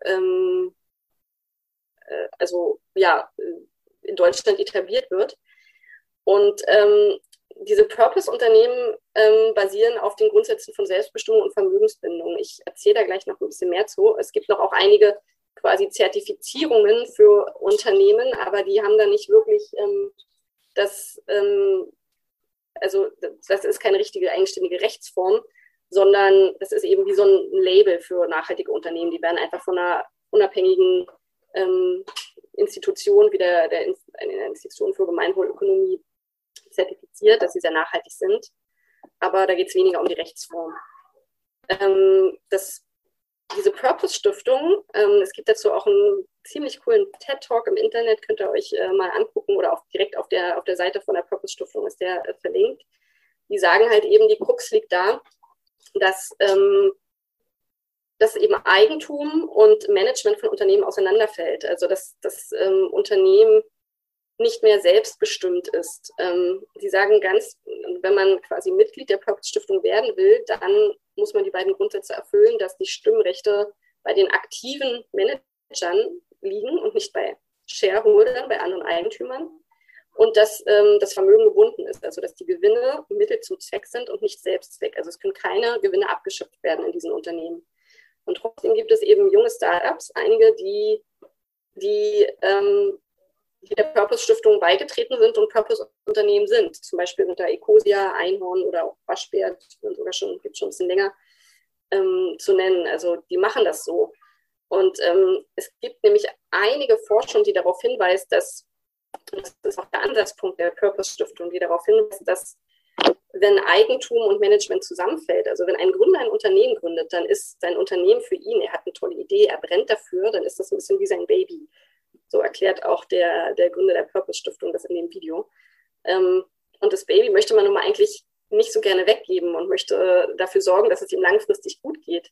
ähm, äh, also ja in Deutschland etabliert wird. Und ähm, diese Purpose-Unternehmen ähm, basieren auf den Grundsätzen von Selbstbestimmung und Vermögensbindung. Ich erzähle da gleich noch ein bisschen mehr zu. Es gibt noch auch einige quasi Zertifizierungen für Unternehmen, aber die haben da nicht wirklich ähm, das, ähm, also das ist keine richtige eigenständige Rechtsform, sondern das ist eben wie so ein Label für nachhaltige Unternehmen. Die werden einfach von einer unabhängigen ähm, Institution wie der, der Institution für Gemeinwohlökonomie zertifiziert, dass sie sehr nachhaltig sind. Aber da geht es weniger um die Rechtsform. Ähm, das, diese Purpose-Stiftung, ähm, es gibt dazu auch einen ziemlich coolen TED-Talk im Internet, könnt ihr euch äh, mal angucken oder auch direkt auf der, auf der Seite von der Purpose-Stiftung ist der äh, verlinkt. Die sagen halt eben, die Krux liegt da, dass, ähm, dass eben Eigentum und Management von Unternehmen auseinanderfällt. Also dass das ähm, Unternehmen nicht mehr selbstbestimmt ist. Ähm, die sagen ganz, wenn man quasi Mitglied der Purpose Stiftung werden will, dann muss man die beiden Grundsätze erfüllen, dass die Stimmrechte bei den aktiven Managern liegen und nicht bei Shareholdern, bei anderen Eigentümern. Und dass ähm, das Vermögen gebunden ist, also dass die Gewinne Mittel zum Zweck sind und nicht Selbstzweck. Also es können keine Gewinne abgeschöpft werden in diesen Unternehmen. Und trotzdem gibt es eben junge Startups, einige, die, die ähm, die der Purpose-Stiftung beigetreten sind und Purpose-Unternehmen sind. Zum Beispiel da Ecosia, Einhorn oder auch Waschbär, die sogar schon, gibt schon ein bisschen länger ähm, zu nennen. Also die machen das so. Und ähm, es gibt nämlich einige Forschung, die darauf hinweist, dass, das ist auch der Ansatzpunkt der Purpose-Stiftung, die darauf hinweist, dass wenn Eigentum und Management zusammenfällt, also wenn ein Gründer ein Unternehmen gründet, dann ist sein Unternehmen für ihn, er hat eine tolle Idee, er brennt dafür, dann ist das ein bisschen wie sein Baby. So erklärt auch der, der Gründer der Purpose Stiftung das in dem Video. Ähm, und das Baby möchte man nun mal eigentlich nicht so gerne weggeben und möchte dafür sorgen, dass es ihm langfristig gut geht.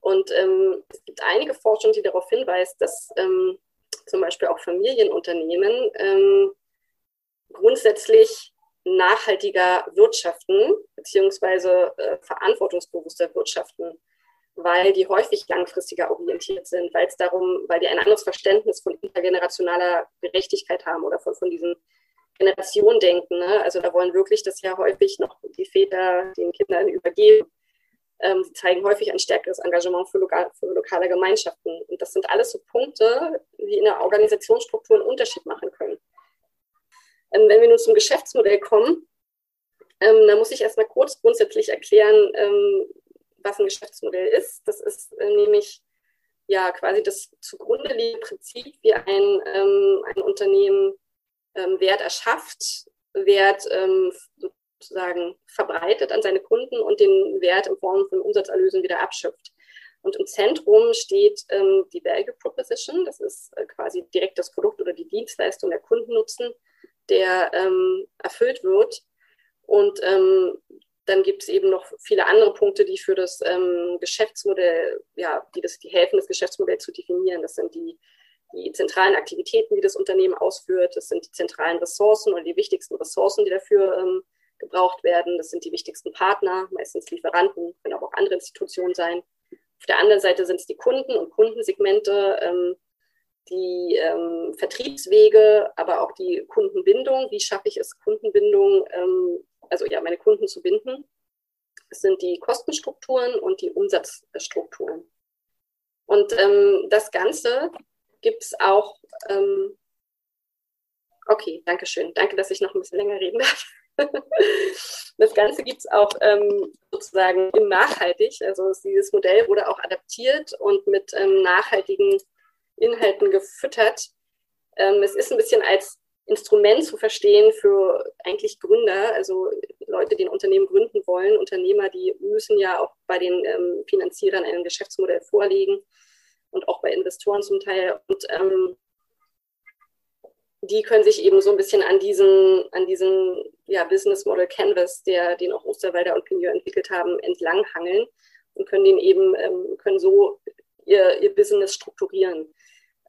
Und ähm, es gibt einige Forschung, die darauf hinweist, dass ähm, zum Beispiel auch Familienunternehmen ähm, grundsätzlich nachhaltiger wirtschaften beziehungsweise äh, verantwortungsbewusster wirtschaften weil die häufig langfristiger orientiert sind, weil es darum, weil die ein anderes Verständnis von intergenerationaler Gerechtigkeit haben oder von, von diesen Generationen denken. Ne? Also da wollen wirklich das ja häufig noch die Väter den Kindern übergeben. Ähm, sie zeigen häufig ein stärkeres Engagement für, lokal, für lokale Gemeinschaften. Und das sind alles so Punkte, die in der Organisationsstruktur einen Unterschied machen können. Ähm, wenn wir nun zum Geschäftsmodell kommen, ähm, dann muss ich erstmal kurz grundsätzlich erklären, ähm, was ein Geschäftsmodell ist. Das ist äh, nämlich ja quasi das zugrunde liegende Prinzip, wie ein, ähm, ein Unternehmen ähm, Wert erschafft, Wert sozusagen verbreitet an seine Kunden und den Wert in Form von Umsatzerlösen wieder abschöpft. Und im Zentrum steht ähm, die Value Proposition. Das ist äh, quasi direkt das Produkt oder die Dienstleistung der Kundennutzen, der ähm, erfüllt wird. Und ähm, dann gibt es eben noch viele andere Punkte, die für das ähm, Geschäftsmodell, ja, die, das, die helfen, das Geschäftsmodell zu definieren. Das sind die, die zentralen Aktivitäten, die das Unternehmen ausführt. Das sind die zentralen Ressourcen oder die wichtigsten Ressourcen, die dafür ähm, gebraucht werden. Das sind die wichtigsten Partner, meistens Lieferanten, können aber auch andere Institutionen sein. Auf der anderen Seite sind es die Kunden und Kundensegmente, ähm, die ähm, Vertriebswege, aber auch die Kundenbindung. Wie schaffe ich es, Kundenbindung ähm, also ja, meine Kunden zu binden. Es sind die Kostenstrukturen und die Umsatzstrukturen. Und ähm, das Ganze gibt es auch, ähm, okay, danke schön. Danke, dass ich noch ein bisschen länger reden darf. <laughs> das Ganze gibt es auch ähm, sozusagen im Nachhaltig. Also dieses Modell wurde auch adaptiert und mit ähm, nachhaltigen Inhalten gefüttert. Ähm, es ist ein bisschen als Instrument zu verstehen für eigentlich Gründer, also Leute, die ein Unternehmen gründen wollen. Unternehmer, die müssen ja auch bei den ähm, Finanzierern ein Geschäftsmodell vorlegen und auch bei Investoren zum Teil. Und ähm, die können sich eben so ein bisschen an diesen, an diesen ja, Business Model Canvas, der, den auch Osterwalder und Pigneur entwickelt haben, entlanghangeln und können den eben, ähm, können so ihr, ihr Business strukturieren,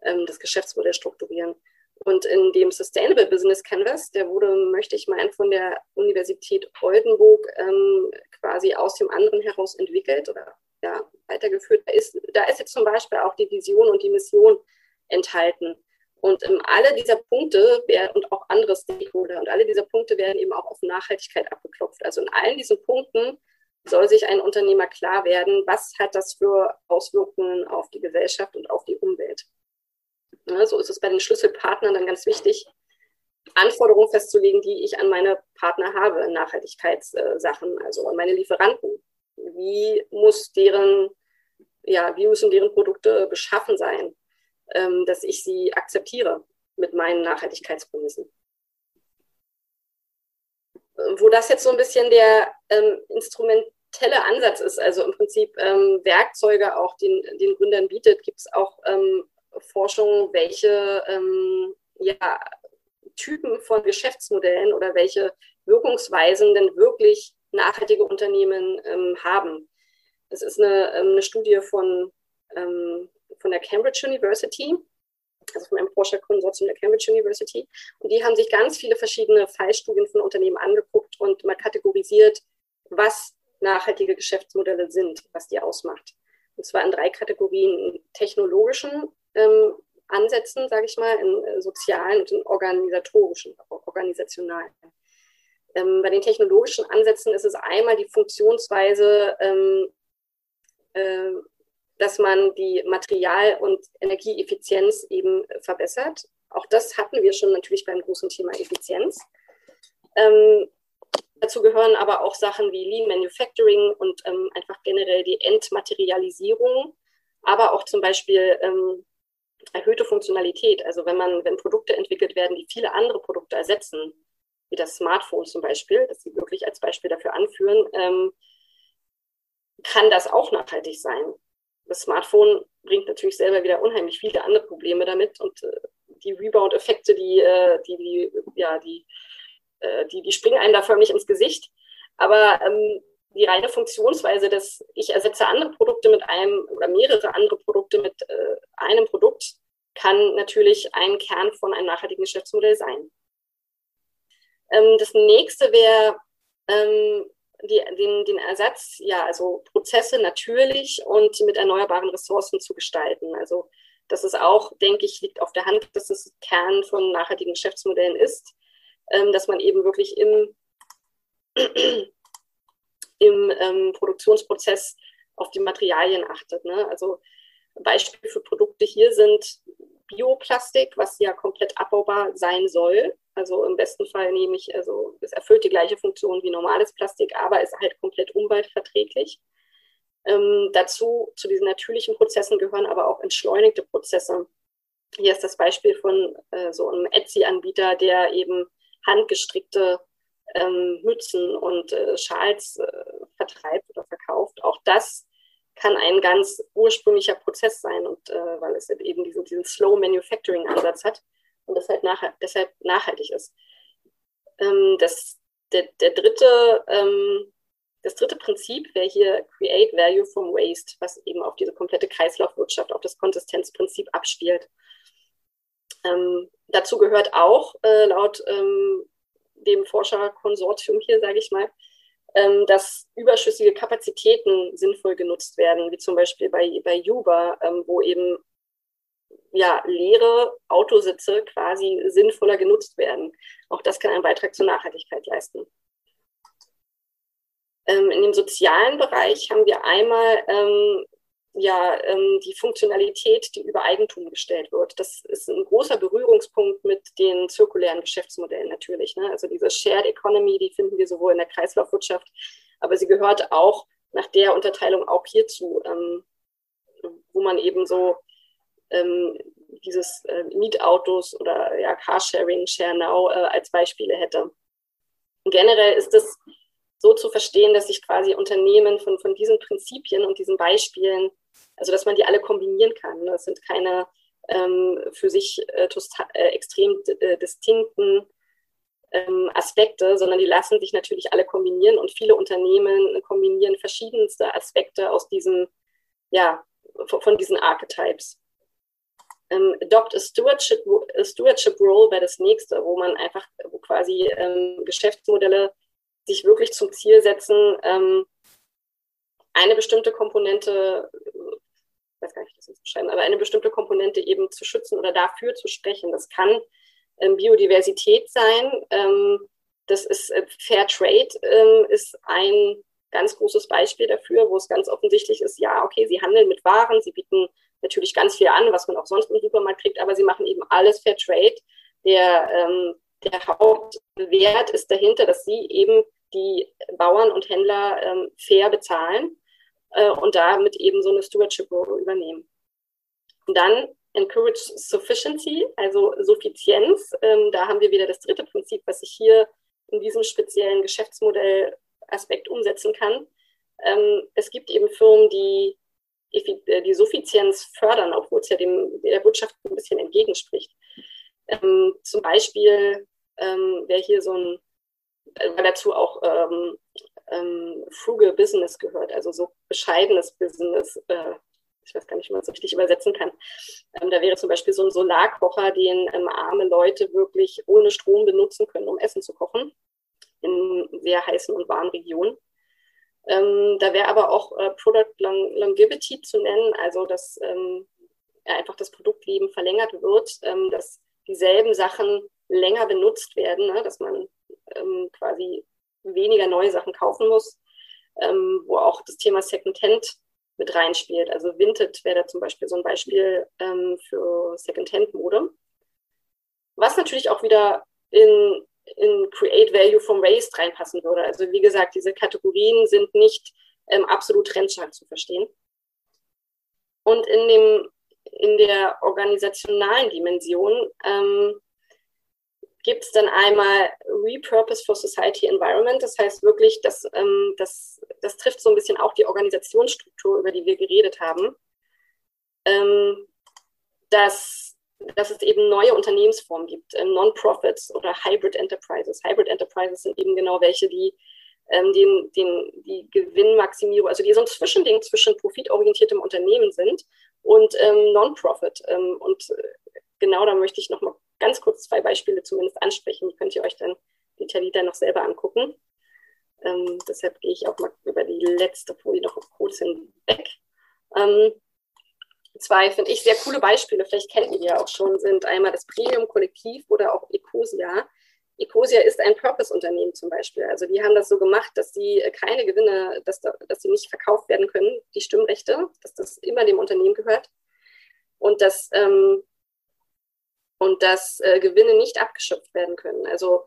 ähm, das Geschäftsmodell strukturieren. Und in dem Sustainable Business Canvas, der wurde, möchte ich meinen, von der Universität Oldenburg ähm, quasi aus dem anderen heraus entwickelt oder ja, weitergeführt. Da ist, da ist jetzt zum Beispiel auch die Vision und die Mission enthalten. Und ähm, alle dieser Punkte werden, und auch andere Stakeholder und alle dieser Punkte werden eben auch auf Nachhaltigkeit abgeklopft. Also in allen diesen Punkten soll sich ein Unternehmer klar werden, was hat das für Auswirkungen auf die Gesellschaft und auf die Umwelt. Ja, so ist es bei den Schlüsselpartnern dann ganz wichtig, Anforderungen festzulegen, die ich an meine Partner habe in Nachhaltigkeitssachen, also an meine Lieferanten. Wie muss deren, ja, wie müssen deren Produkte beschaffen sein, ähm, dass ich sie akzeptiere mit meinen Nachhaltigkeitsprämissen? Wo das jetzt so ein bisschen der ähm, instrumentelle Ansatz ist, also im Prinzip ähm, Werkzeuge auch den, den Gründern bietet, gibt es auch ähm, Forschung, welche ähm, ja, Typen von Geschäftsmodellen oder welche Wirkungsweisen denn wirklich nachhaltige Unternehmen ähm, haben. Das ist eine, ähm, eine Studie von, ähm, von der Cambridge University, also von einem Forscherkonsortium der Cambridge University. Und die haben sich ganz viele verschiedene Fallstudien von Unternehmen angeguckt und mal kategorisiert, was nachhaltige Geschäftsmodelle sind, was die ausmacht. Und zwar in drei Kategorien technologischen ähm, Ansätzen, sage ich mal, in äh, sozialen und in organisatorischen, organisationalen. Ähm, bei den technologischen Ansätzen ist es einmal die Funktionsweise, ähm, äh, dass man die Material- und Energieeffizienz eben verbessert. Auch das hatten wir schon natürlich beim großen Thema Effizienz. Ähm, dazu gehören aber auch Sachen wie Lean Manufacturing und ähm, einfach generell die Entmaterialisierung, aber auch zum Beispiel ähm, erhöhte Funktionalität. Also wenn man, wenn Produkte entwickelt werden, die viele andere Produkte ersetzen, wie das Smartphone zum Beispiel, das sie wirklich als Beispiel dafür anführen, ähm, kann das auch nachhaltig sein. Das Smartphone bringt natürlich selber wieder unheimlich viele andere Probleme damit und äh, die Rebound-Effekte, die, äh, die, die, ja, die, äh, die, die springen einem da förmlich ins Gesicht. Aber ähm, die reine Funktionsweise, dass ich ersetze andere Produkte mit einem oder mehrere andere Produkte mit äh, einem Produkt, kann natürlich ein Kern von einem nachhaltigen Geschäftsmodell sein. Ähm, das nächste wäre ähm, die, den, den Ersatz, ja, also Prozesse natürlich und mit erneuerbaren Ressourcen zu gestalten. Also das ist auch, denke ich, liegt auf der Hand, dass es Kern von nachhaltigen Geschäftsmodellen ist, ähm, dass man eben wirklich im <clears throat> im ähm, Produktionsprozess auf die Materialien achtet. Ne? Also Beispiele für Produkte hier sind Bioplastik, was ja komplett abbaubar sein soll. Also im besten Fall nehme ich, also es erfüllt die gleiche Funktion wie normales Plastik, aber ist halt komplett umweltverträglich. Ähm, dazu, zu diesen natürlichen Prozessen gehören aber auch entschleunigte Prozesse. Hier ist das Beispiel von äh, so einem Etsy-Anbieter, der eben handgestrickte ähm, Mützen und äh, Schals äh, vertreibt oder verkauft. Auch das kann ein ganz ursprünglicher Prozess sein und äh, weil es eben diesen, diesen Slow Manufacturing Ansatz hat und das halt nachher, deshalb nachhaltig ist. Ähm, das, der, der dritte, ähm, das dritte Prinzip wäre hier Create Value from Waste, was eben auf diese komplette Kreislaufwirtschaft, auf das Konsistenzprinzip abspielt. Ähm, dazu gehört auch äh, laut ähm, dem Forscherkonsortium hier, sage ich mal, ähm, dass überschüssige Kapazitäten sinnvoll genutzt werden, wie zum Beispiel bei, bei Uber, ähm, wo eben ja, leere Autositze quasi sinnvoller genutzt werden. Auch das kann einen Beitrag zur Nachhaltigkeit leisten. Ähm, in dem sozialen Bereich haben wir einmal ähm, ja, ähm, die Funktionalität, die über Eigentum gestellt wird. Das ist ein großer Berührungspunkt mit den zirkulären Geschäftsmodellen natürlich. Ne? Also diese Shared Economy, die finden wir sowohl in der Kreislaufwirtschaft, aber sie gehört auch nach der Unterteilung auch hierzu, ähm, wo man eben so ähm, dieses äh, Mietautos oder ja, Carsharing, Share Now äh, als Beispiele hätte. generell ist es so zu verstehen, dass sich quasi Unternehmen von, von diesen Prinzipien und diesen Beispielen, also dass man die alle kombinieren kann. Das sind keine ähm, für sich äh, äh, extrem äh, distinkten ähm, Aspekte, sondern die lassen sich natürlich alle kombinieren und viele Unternehmen kombinieren verschiedenste Aspekte aus diesem, ja, von diesen Archetypes. Ähm, Adopt a Stewardship, a Stewardship Role wäre das nächste, wo man einfach, wo quasi ähm, Geschäftsmodelle sich wirklich zum Ziel setzen, ähm, eine bestimmte Komponente, weiß gar nicht, das jetzt beschreiben, aber eine bestimmte Komponente eben zu schützen oder dafür zu sprechen. Das kann ähm, Biodiversität sein. Ähm, das ist äh, Fair Trade ähm, ist ein ganz großes Beispiel dafür, wo es ganz offensichtlich ist, ja, okay, sie handeln mit Waren, sie bieten natürlich ganz viel an, was man auch sonst im Supermarkt kriegt, aber sie machen eben alles Fair Trade. Der, ähm, der Hauptwert ist dahinter, dass sie eben die Bauern und Händler ähm, fair bezahlen äh, und damit eben so eine Stewardship-Rolle übernehmen. Und dann Encourage Sufficiency, also Suffizienz. Ähm, da haben wir wieder das dritte Prinzip, was ich hier in diesem speziellen Geschäftsmodellaspekt umsetzen kann. Ähm, es gibt eben Firmen, die äh, die Suffizienz fördern, obwohl es ja dem, der Wirtschaft ein bisschen entgegenspricht. Ähm, zum Beispiel ähm, wäre hier so ein, äh, dazu auch ähm, ähm, frugal Business gehört, also so bescheidenes Business, äh, ich weiß gar nicht, wie man es so richtig übersetzen kann. Ähm, da wäre zum Beispiel so ein Solarkocher, den ähm, arme Leute wirklich ohne Strom benutzen können, um Essen zu kochen, in sehr heißen und warmen Regionen. Ähm, da wäre aber auch äh, Product Long Longevity zu nennen, also dass ähm, einfach das Produktleben verlängert wird, ähm, dass dieselben Sachen länger benutzt werden, ne? dass man ähm, quasi weniger neue Sachen kaufen muss, ähm, wo auch das Thema Secondhand mit reinspielt. Also Vinted wäre da zum Beispiel so ein Beispiel ähm, für Secondhand-Mode. Was natürlich auch wieder in in Create Value from Waste reinpassen würde. Also wie gesagt, diese Kategorien sind nicht ähm, absolut trendstark zu verstehen. Und in, dem, in der organisationalen Dimension ähm, gibt es dann einmal Repurpose for Society Environment. Das heißt wirklich, dass, ähm, das, das trifft so ein bisschen auch die Organisationsstruktur, über die wir geredet haben. Ähm, dass dass es eben neue Unternehmensformen gibt, ähm, Non-Profits oder Hybrid Enterprises. Hybrid Enterprises sind eben genau welche, die ähm, den, den, die Gewinnmaximierung, also die so ein Zwischending zwischen profitorientiertem Unternehmen sind und ähm, Non-Profit. Ähm, und äh, genau da möchte ich noch mal ganz kurz zwei Beispiele zumindest ansprechen. Die könnt ihr euch dann detaillierter noch selber angucken. Ähm, deshalb gehe ich auch mal über die letzte Folie noch kurz hinweg. Ähm, zwei, finde ich, sehr coole Beispiele, vielleicht kennt ihr die ja auch schon, sind einmal das Premium-Kollektiv oder auch Ecosia. Ecosia ist ein Purpose-Unternehmen zum Beispiel. Also die haben das so gemacht, dass sie keine Gewinne, dass, dass sie nicht verkauft werden können, die Stimmrechte, dass das immer dem Unternehmen gehört. Und dass, ähm, und dass äh, Gewinne nicht abgeschöpft werden können. Also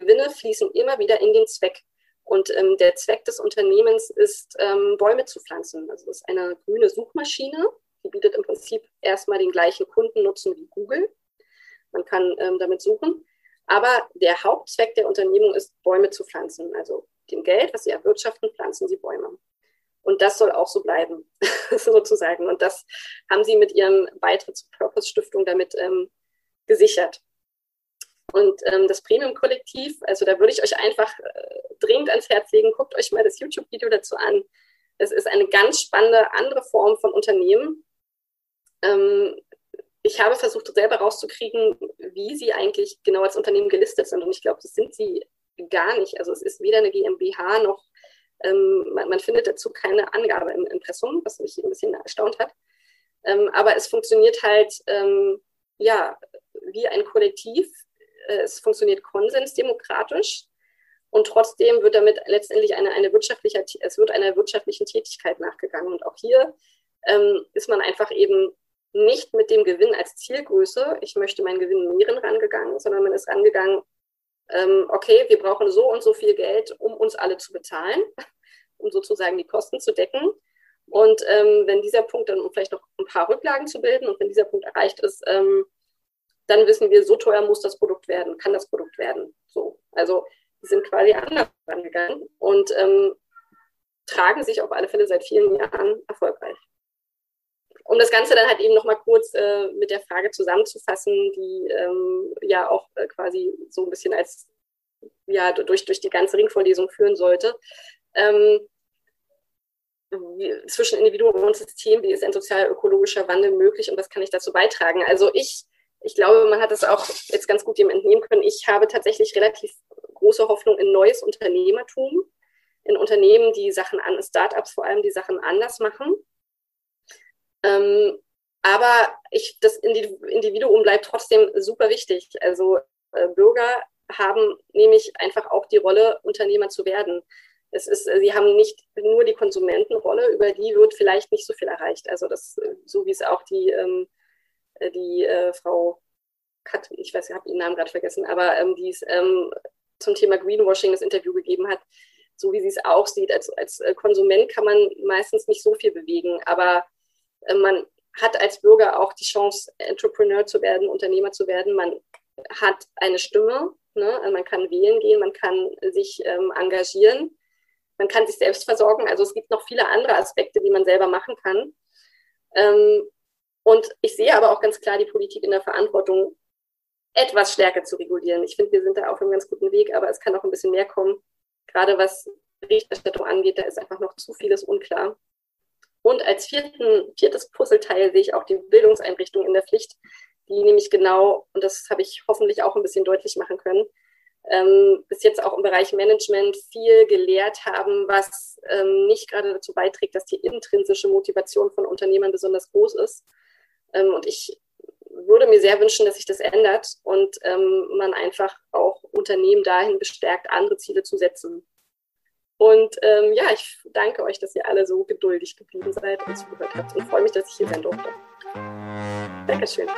Gewinne fließen immer wieder in den Zweck. Und ähm, der Zweck des Unternehmens ist, ähm, Bäume zu pflanzen. Also es ist eine grüne Suchmaschine, die bietet im Prinzip erstmal den gleichen Kundennutzen wie Google. Man kann ähm, damit suchen. Aber der Hauptzweck der Unternehmung ist, Bäume zu pflanzen. Also dem Geld, was sie erwirtschaften, pflanzen sie Bäume. Und das soll auch so bleiben, <laughs> sozusagen. Und das haben sie mit ihrem Beitritt zur Purpose Stiftung damit ähm, gesichert. Und ähm, das Premium-Kollektiv, also da würde ich euch einfach äh, dringend ans Herz legen, guckt euch mal das YouTube-Video dazu an. Es ist eine ganz spannende andere Form von Unternehmen, ähm, ich habe versucht, selber rauszukriegen, wie sie eigentlich genau als Unternehmen gelistet sind. Und ich glaube, das sind sie gar nicht. Also es ist weder eine GmbH noch, ähm, man, man, findet dazu keine Angabe im Impressum, was mich ein bisschen erstaunt hat. Ähm, aber es funktioniert halt, ähm, ja, wie ein Kollektiv. Äh, es funktioniert konsensdemokratisch. Und trotzdem wird damit letztendlich eine, eine wirtschaftliche, es wird einer wirtschaftlichen Tätigkeit nachgegangen. Und auch hier ähm, ist man einfach eben nicht mit dem Gewinn als Zielgröße, ich möchte meinen Gewinn mehren, rangegangen, sondern man ist rangegangen, ähm, okay, wir brauchen so und so viel Geld, um uns alle zu bezahlen, <laughs> um sozusagen die Kosten zu decken. Und ähm, wenn dieser Punkt dann, um vielleicht noch ein paar Rücklagen zu bilden, und wenn dieser Punkt erreicht ist, ähm, dann wissen wir, so teuer muss das Produkt werden, kann das Produkt werden. So. Also die sind quasi anders angegangen und ähm, tragen sich auf alle Fälle seit vielen Jahren erfolgreich. Um das Ganze dann halt eben nochmal kurz äh, mit der Frage zusammenzufassen, die ähm, ja auch äh, quasi so ein bisschen als ja durch, durch die ganze Ringvorlesung führen sollte. Ähm, zwischen Individuum und System, wie ist ein sozial-ökologischer Wandel möglich und was kann ich dazu beitragen? Also ich, ich glaube, man hat es auch jetzt ganz gut dem entnehmen können. Ich habe tatsächlich relativ große Hoffnung in neues Unternehmertum, in Unternehmen, die Sachen an, Startups vor allem, die Sachen anders machen. Ähm, aber ich, das Individuum bleibt trotzdem super wichtig. Also äh, Bürger haben nämlich einfach auch die Rolle, Unternehmer zu werden. Es ist, äh, sie haben nicht nur die Konsumentenrolle, über die wird vielleicht nicht so viel erreicht. Also das, äh, so wie es auch die, ähm, äh, die äh, Frau Kat, ich weiß, ich habe ihren Namen gerade vergessen, aber ähm, die es ähm, zum Thema Greenwashing das Interview gegeben hat, so wie sie es auch sieht. Als, als Konsument kann man meistens nicht so viel bewegen, aber äh, man hat als Bürger auch die Chance, Entrepreneur zu werden, Unternehmer zu werden. Man hat eine Stimme, ne? man kann wählen gehen, man kann sich ähm, engagieren man kann sich selbst versorgen. Also es gibt noch viele andere Aspekte, die man selber machen kann. Ähm, und ich sehe aber auch ganz klar die Politik in der Verantwortung, etwas stärker zu regulieren. Ich finde, wir sind da auf einem ganz guten Weg, aber es kann noch ein bisschen mehr kommen. Gerade was Berichterstattung angeht, da ist einfach noch zu vieles unklar. Und als vierten, viertes Puzzleteil sehe ich auch die Bildungseinrichtung in der Pflicht, die nämlich genau, und das habe ich hoffentlich auch ein bisschen deutlich machen können, ähm, bis jetzt auch im Bereich Management viel gelehrt haben, was ähm, nicht gerade dazu beiträgt, dass die intrinsische Motivation von Unternehmern besonders groß ist. Ähm, und ich würde mir sehr wünschen, dass sich das ändert und ähm, man einfach auch Unternehmen dahin bestärkt, andere Ziele zu setzen. Und ähm, ja, ich danke euch, dass ihr alle so geduldig geblieben seid und zugehört habt und freue mich, dass ich hier sein durfte. Dankeschön.